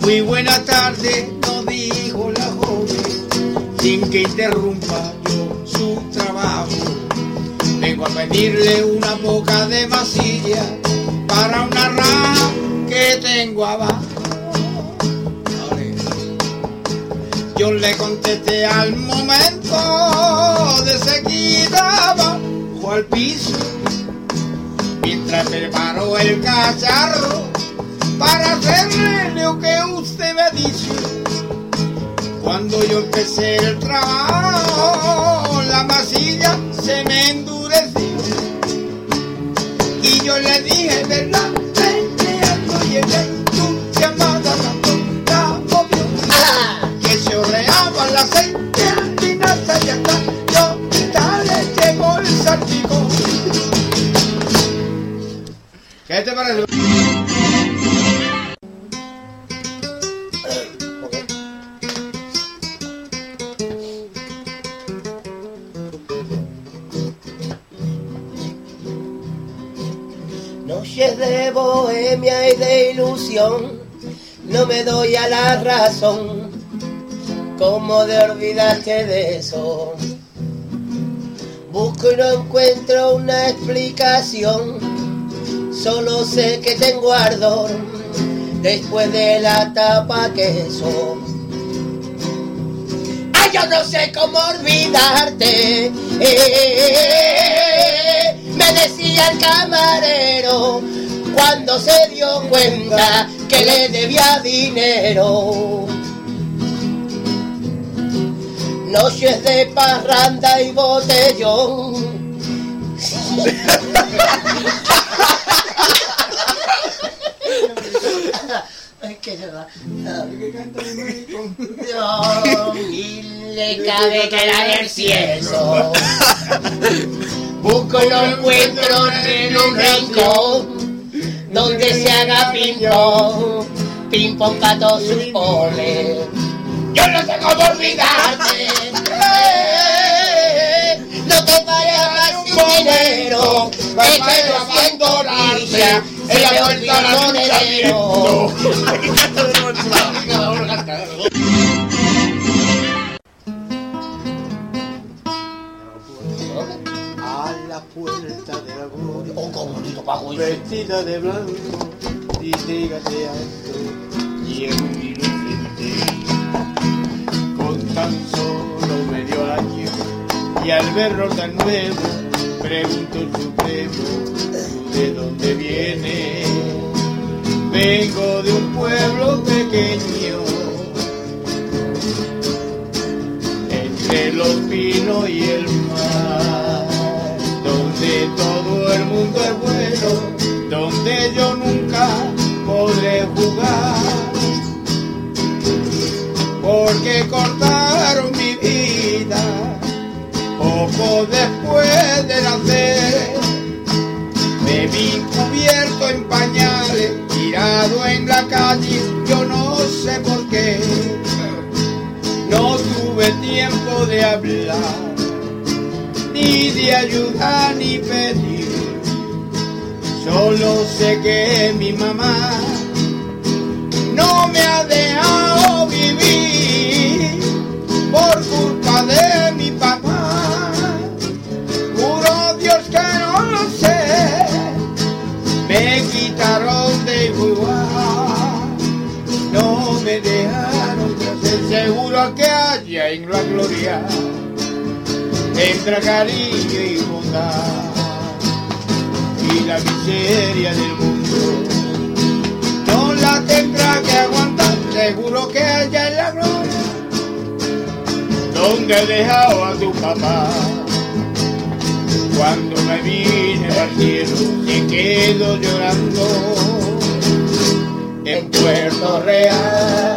Muy buenas tardes nos dijo la joven sin que interrumpa yo su trabajo. Vengo a pedirle una boca de masilla para una raja que tengo abajo Yo le contesté al momento, de seguida bajo al piso, mientras preparo el cacharro para hacerle lo que usted me dice. Cuando yo empecé el trabajo, la masilla se me endureció. Y yo le dije, ¿verdad? Vente algo llegué, ¿Qué te parece? Noches de bohemia y de ilusión, no me doy a la razón. ¿Cómo de olvidarte de eso? Busco y no encuentro una explicación. Solo sé que tengo ardor después de la tapa queso. Ay, yo no sé cómo olvidarte. Me decía el camarero cuando se dio cuenta que le debía dinero. Noches de parranda y botellón. Es que se va. No, y le cabe que era del cielo. Busco y no encuentro en un rincón donde se haga ping-pong, ping-pong para todos sus poles. Yo no sé cómo olvidarte. eh, No te vayas sin dinero. Es que lo haciendo risa. Se me olvidó el monedero. A la puerta de la gloria, Un conjunto pago vestida de blanco, y dígate alto, y en con tan solo medio año, y al verlo tan nuevo, pregunto supremo, ¿tú de dónde vienes? Vengo de un pueblo pequeño, entre los pinos y el mar, donde todo el mundo es bueno, donde yo nunca podré jugar, porque cortaron mi vida poco después de nacer. Me vi cubierto en pañales, tirado en la calle, yo no sé por qué. No tuve tiempo de hablar, ni de ayudar ni pedir. Solo sé que mi mamá no me ha dejado vivir por culpa de mi papá. Juro Dios que no lo sé, me quitaron de igual, no me dejaron crecer. Seguro que haya en la gloria, entre cariño y bondad y la miseria del mundo tendrá que aguantar, seguro que haya en la gloria donde he dejado a tu papá. Cuando me vine al cielo, se quedo llorando en Puerto Real.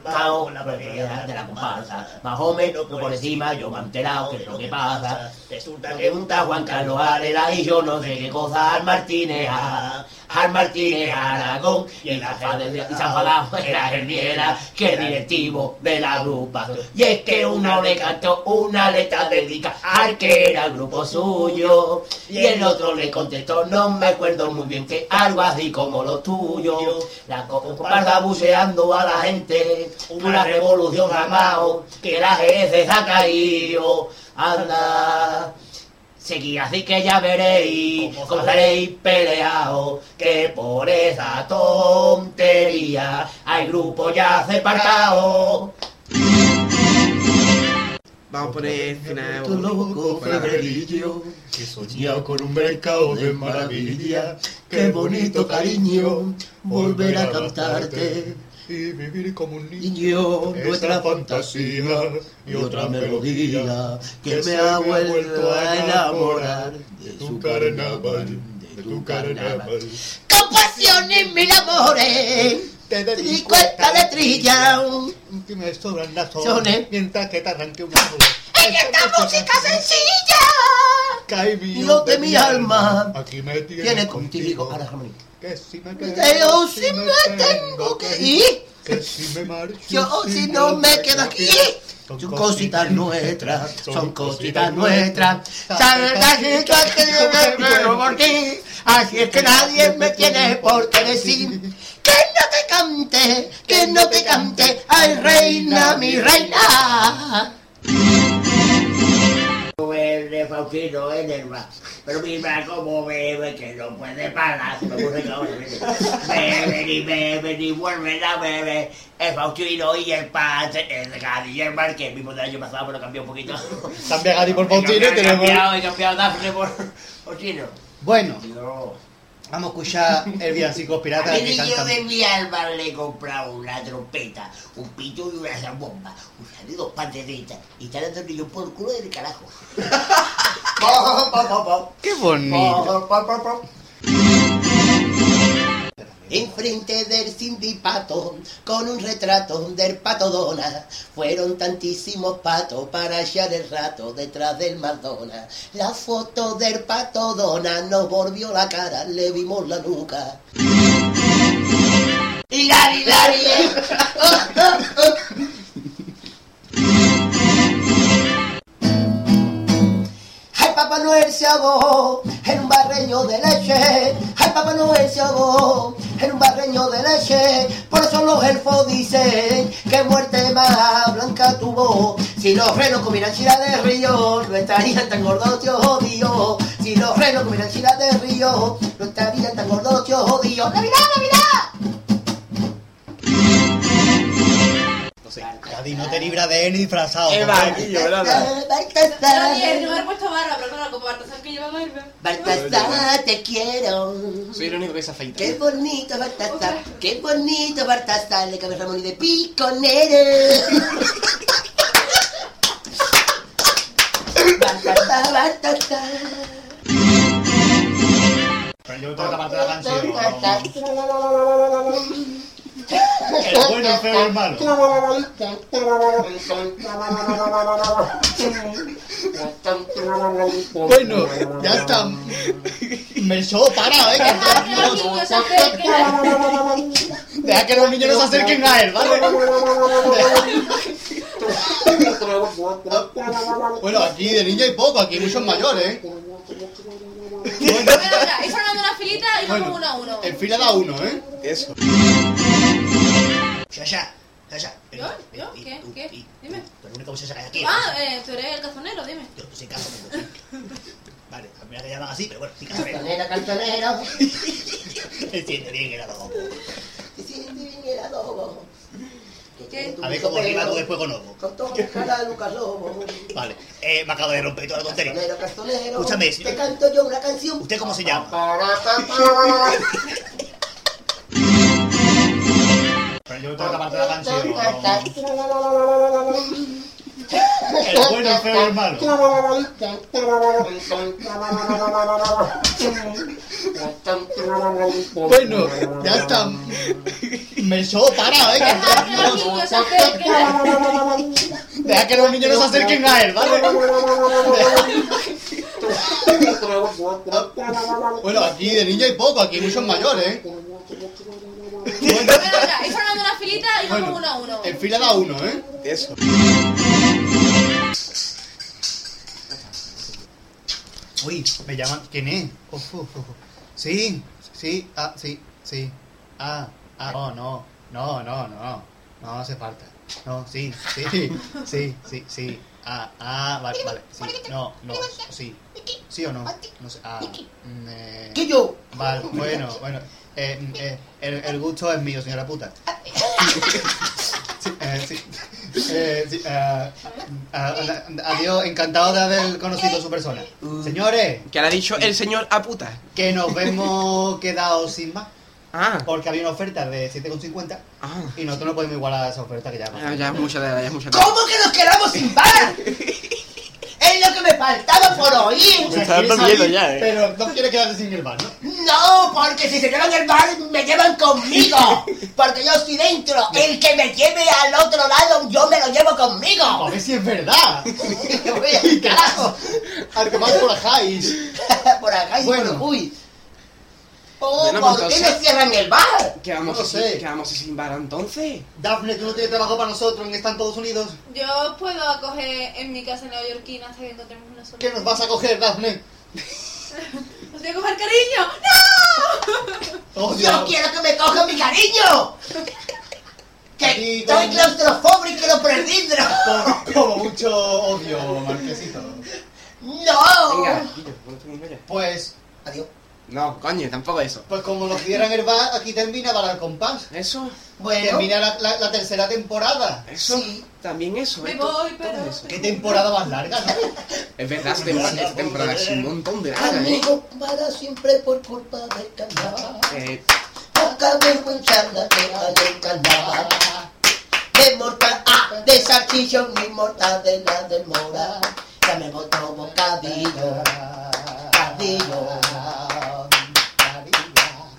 Que salvamos con la pelea de la comparsa. Más o menos que por encima yo me he enterado que es lo que pasa. Resulta que un Juan Carlos Arela y yo no sé qué cosa al Martínez al Martínez Aragón y en la de y se enfadaba era Herniera que es directivo de la agrupación. Y es que uno le cantó una letra dedica al que era el grupo suyo y el otro le contestó no me acuerdo muy bien que algo así como lo tuyo. La comparsa buceando a la gente, una revolución amado, que la jefe se ha caído, anda. Seguid así que ya veréis cómo estaréis peleados, que por esa tontería hay grupos ya separados. Vamos a poner final. Tu loco febrerillo que soñaba con un mercado de maravilla. Qué bonito cariño volver a cantarte y vivir como un niño. Nuestra fantasía y otra melodía que me ha vuelto a enamorar de tu carnaval, de tu carnaval. Con pasión mil amores, Te y cuesta de trilla. que me sobran las horas mientras que te arranque una flor. En esta música sencilla, Cae Dios de mi alma, Aquí me viene contigo. Ahora, Ramón. Que si me quedo, Pero si me tengo que ir, Que si me marcho, yo si no me quedo aquí. Son cositas nuestras, son cositas nuestras. Sabes que yo me muero por ti. Así es que nadie me tiene por qué decir que no te cante, que no te cante. Ay, reina, mi reina. El de Faustino en el bar. Pero mira cómo bebe que no puede parar. Se me ocurre que ahora bebe. Beben y beben y vuelven a beber. El Faustino y el padre, el Gadi y el Mar, que el mismo del año pasado, pero cambió un poquito. Cambia Gadi por Faustino y cambiado- he tenemos... cambiado, he cambiado Dafne por Faustino. Bueno, No. Vamos a escuchar el villancico A pirata que niño cantan... de mi alma le he comprado una trompeta, un pito y una zambomba, un y dos panderetas. Y está dando el niño por culo del carajo. ¡Qué bonito! Enfrente del sindipato, con un retrato del pato Dona, fueron tantísimos patos para hallar el rato detrás del Madonna. La foto del pato Dona nos volvió la cara, le vimos la nuca. Hilari, hilari, Noel se ahogó en un barreño de leche! ¡Ay, Papá Noel se ahogó en un barreño de leche! Por eso los elfos dicen que muerte más blanca tuvo. Si los renos comieran chila de río, no estarían tan gordos, tío jodido. Si los renos comieran chila de río, no estarían tan gordos, tío jodido. ¡Navidad, Navidad! No sé, Gadi no te libra de él disfrazado. Es porque- vaquillo, ¿verdad? No me he puesto barba, pero claro, como que lleva barba. Baltasar, te quiero. Soy el único que se afeita. Qué bonito Baltasar, qué bonito Baltasar, le cabe Ramón y de piconero. Baltasar, Baltasar. Pero yo tengo parte de la canción. El bueno, feo y el malo. Bueno, ya está. Melchor, para, eh. Deja que los niños no se acerquen a él, ¿vale? Bueno, aquí de niño hay poco, aquí hay muchos mayores, ¿eh? Bueno, mira, ir formando una filita y vamos uno a uno. en fila da uno, ¿eh? Eso. Ya, ya, ya, ya. ¿Yo? ¿Yo? ¿Qué? ¿Qué? Dime. Tú eres la única hay aquí. Ah, eh, tú eres el cazonero, dime. Yo soy casonero. Vale, a mí me llaman así, pero bueno, sí casonero. Cantonero, cantonero. Entiende bien el adobo. Se siente bien el adobo. ¿Qué? A ver cómo rima tú después con Ovo. Con todo cara Lucas Lobo. Vale, eh, me acabo de romper toda la tontería. Castonero, castonero. Escúchame, si- Te canto yo una canción. ¿Usted cómo se llama? Pero yo tengo que parte de la canción. El bueno, el feo y el malo. Bueno, ya está. Melchor, para, eh. Deja que los niños se acerquen. que- Deja que los niños no se acerquen a él, ¿vale? Bueno, aquí de niño hay poco, aquí hay muchos mayores, ¿eh? Bueno, formando una filita y vamos Bueno, uno a uno. en fila da uno, ¿eh? Eso. Uy, me llaman. ¿Quién es? Uf, uf, uf. Sí, sí, ah, sí, sí. Ah, ah, no, no, no, no, no. No hace falta. No, sí, sí, sí, sí, sí. Ah, ah, vale, vale. Sí, no, no, sí, ¿Sí o no? No sé. Ah, mm, eh, ¿Qué yo? Vale, bueno, bueno. Eh, eh, el, el gusto es mío, señora puta. Sí, eh, sí. Eh, sí, ah, ah, ah, adiós, encantado de haber conocido a su persona. Señores, Que le ha dicho el señor a puta. que nos vemos quedados sin más. Ah, Porque había una oferta de 7,50 ah. y nosotros no podemos igualar a esa oferta que ya Ya, ya es mucha de ya es mucha de ¿Cómo que nos quedamos sin bar? es lo que me faltaba por oír. Está dando miedo ya, ¿eh? Pero no quiere quedarse sin el bar, ¿no? No, porque si se quedan en el bar me llevan conmigo. Porque yo estoy dentro. El que me lleve al otro lado, yo me lo llevo A conmigo. ver si es verdad. Voy al carajo. Al que más por ajáis. Por acá y Bueno. por uy. Oh, Bueno, ¿por pues qué cierran el bar? ¿Qué vamos, No a sé. hacer? ¿Qué vamos a hacer sin bar entonces? Dafne, tú no tienes trabajo para nosotros en Estados Unidos. Yo puedo acoger en mi casa neoyorquina hasta que encontremos una solución. ¿Qué nos vas a coger, Dafne? ¿Os voy a coger cariño? ¡No! Oh, Yo quiero que me cojan mi cariño. Que estoy con- claustrofóbico por el vidrio. Como, como mucho odio, Marquesito. No. Venga. Pues, Adiós. No, coño, tampoco eso. pues como nos cierran el bar, aquí termina para el compás. Eso, Bueno. Termina la, la- la tercera temporada. eso, Sí. también eso. Me esto- voy, todo pero... eso. Qué temporada más larga, ¿no? Es verdad, esta temporada, esta temporada es un montón de larga, ¿eh? Amigo para siempre por culpa del canal. Eh, Poca vergüenza la que hay en canal. De mortal A, de salchichón y mortal de la del mora. Ya me botó bocadillo, bocadillo.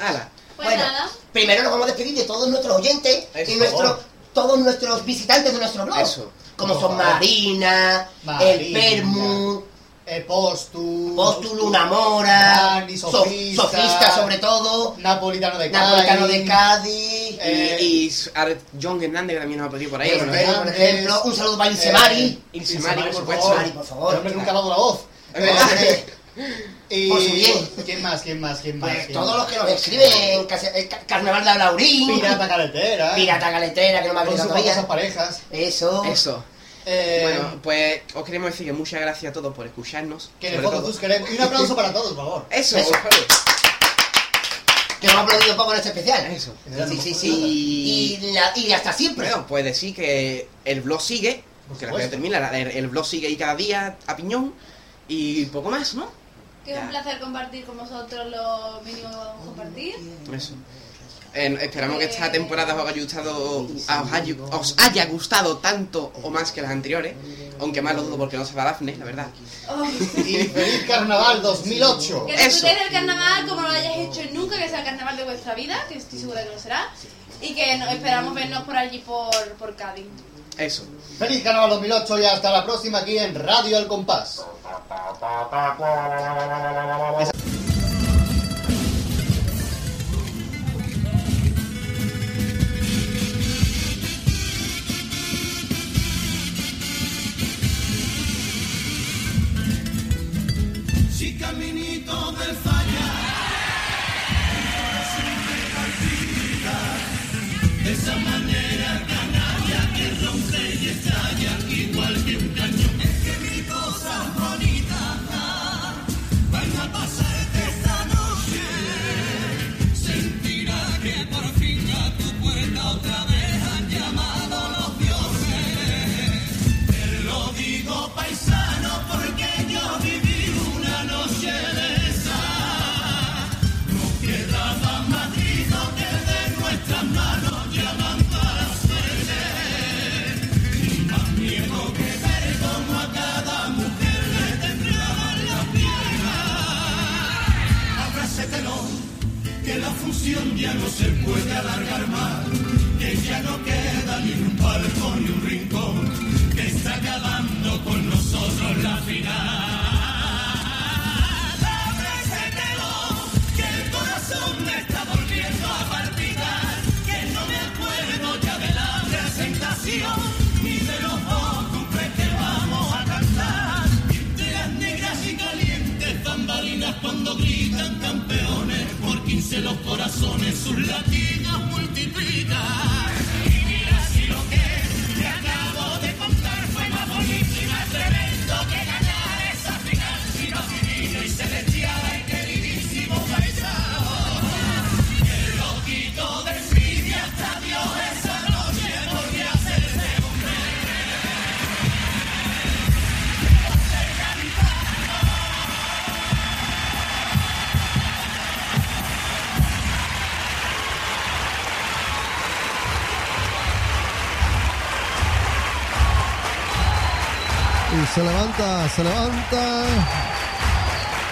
Ala. Pues Bueno, nada. primero nos vamos a despedir de todos nuestros oyentes y nuestros, todos nuestros visitantes de nuestro blog. Eso. Como Por son. Marina, el. Permu, Eh, Postu. Postu Luna Mora, Sofista. Sofista sobre todo, Napolitano de Cádiz. Napolitano de Cádiz, Eh, y, John Hernández que también nos ha pedido por ahí. Por ejemplo, un saludo para Ilsemari. Ilsemari, por por por favor. El hombre nunca ha dado la voz. Y... Por su bien. ¿Quién más? ¿Quién más? ¿Quién más? Pues ¿Quién todos más? los que nos escriben, Carnaval de Laurín, Pirata Caletera. Pirata Galetera, que no me ha todavía. parejas. Eso. Eso. Eh, Bueno, pues os queremos decir que muchas gracias a todos por escucharnos. que de tus queremos. Y un aplauso para todos, por favor. Eso, Eso. Que nos ha aplaudido un poco en este especial. Eso. Sí, sí, sí. Y, la- y hasta siempre. Bueno, pues decir que el blog sigue, Por que la termina, el blog sigue ahí cada día a piñón y poco más, ¿no? Que es un placer compartir con vosotros lo mínimo que vamos a compartir. Eso. Eh, esperamos que esta temporada os haya gustado, os haya, os haya gustado tanto o más que las anteriores, aunque más lo dudo porque no se va Dafne, la verdad. Oh. Y feliz carnaval 2008. Que disfrutéis del carnaval como no lo hayáis hecho nunca, que sea el carnaval de vuestra vida, que estoy segura que lo será. Y que no- esperamos vernos por allí por, por Cádiz. Eso. Feliz carnaval 2008 y hasta la próxima aquí en Radio El Compás. Si caminito del falla, de esa manera función ya no se puede alargar más. Que ya no queda ni un palco ni un rincón. Que está acabando con nosotros la final. Ábrase telón, que el corazón me está volviendo a palpitar. Que no me acuerdo ya de la presentación. Ni de los dos que vamos a cantar. De las negras y calientes bambalinas cuando gritan campeones. 15 los corazones sus latidos multiplican. Y mira si lo que te acabo de contar fue más bonito tremendo que ganar esa final. Si no y se levanta, se levanta.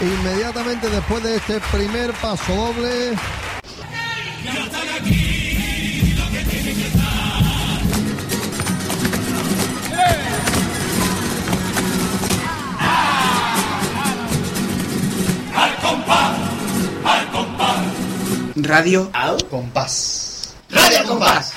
Inmediatamente después de este primer paso doble. Al compás, al compás. Radio Compás. Radio Compás.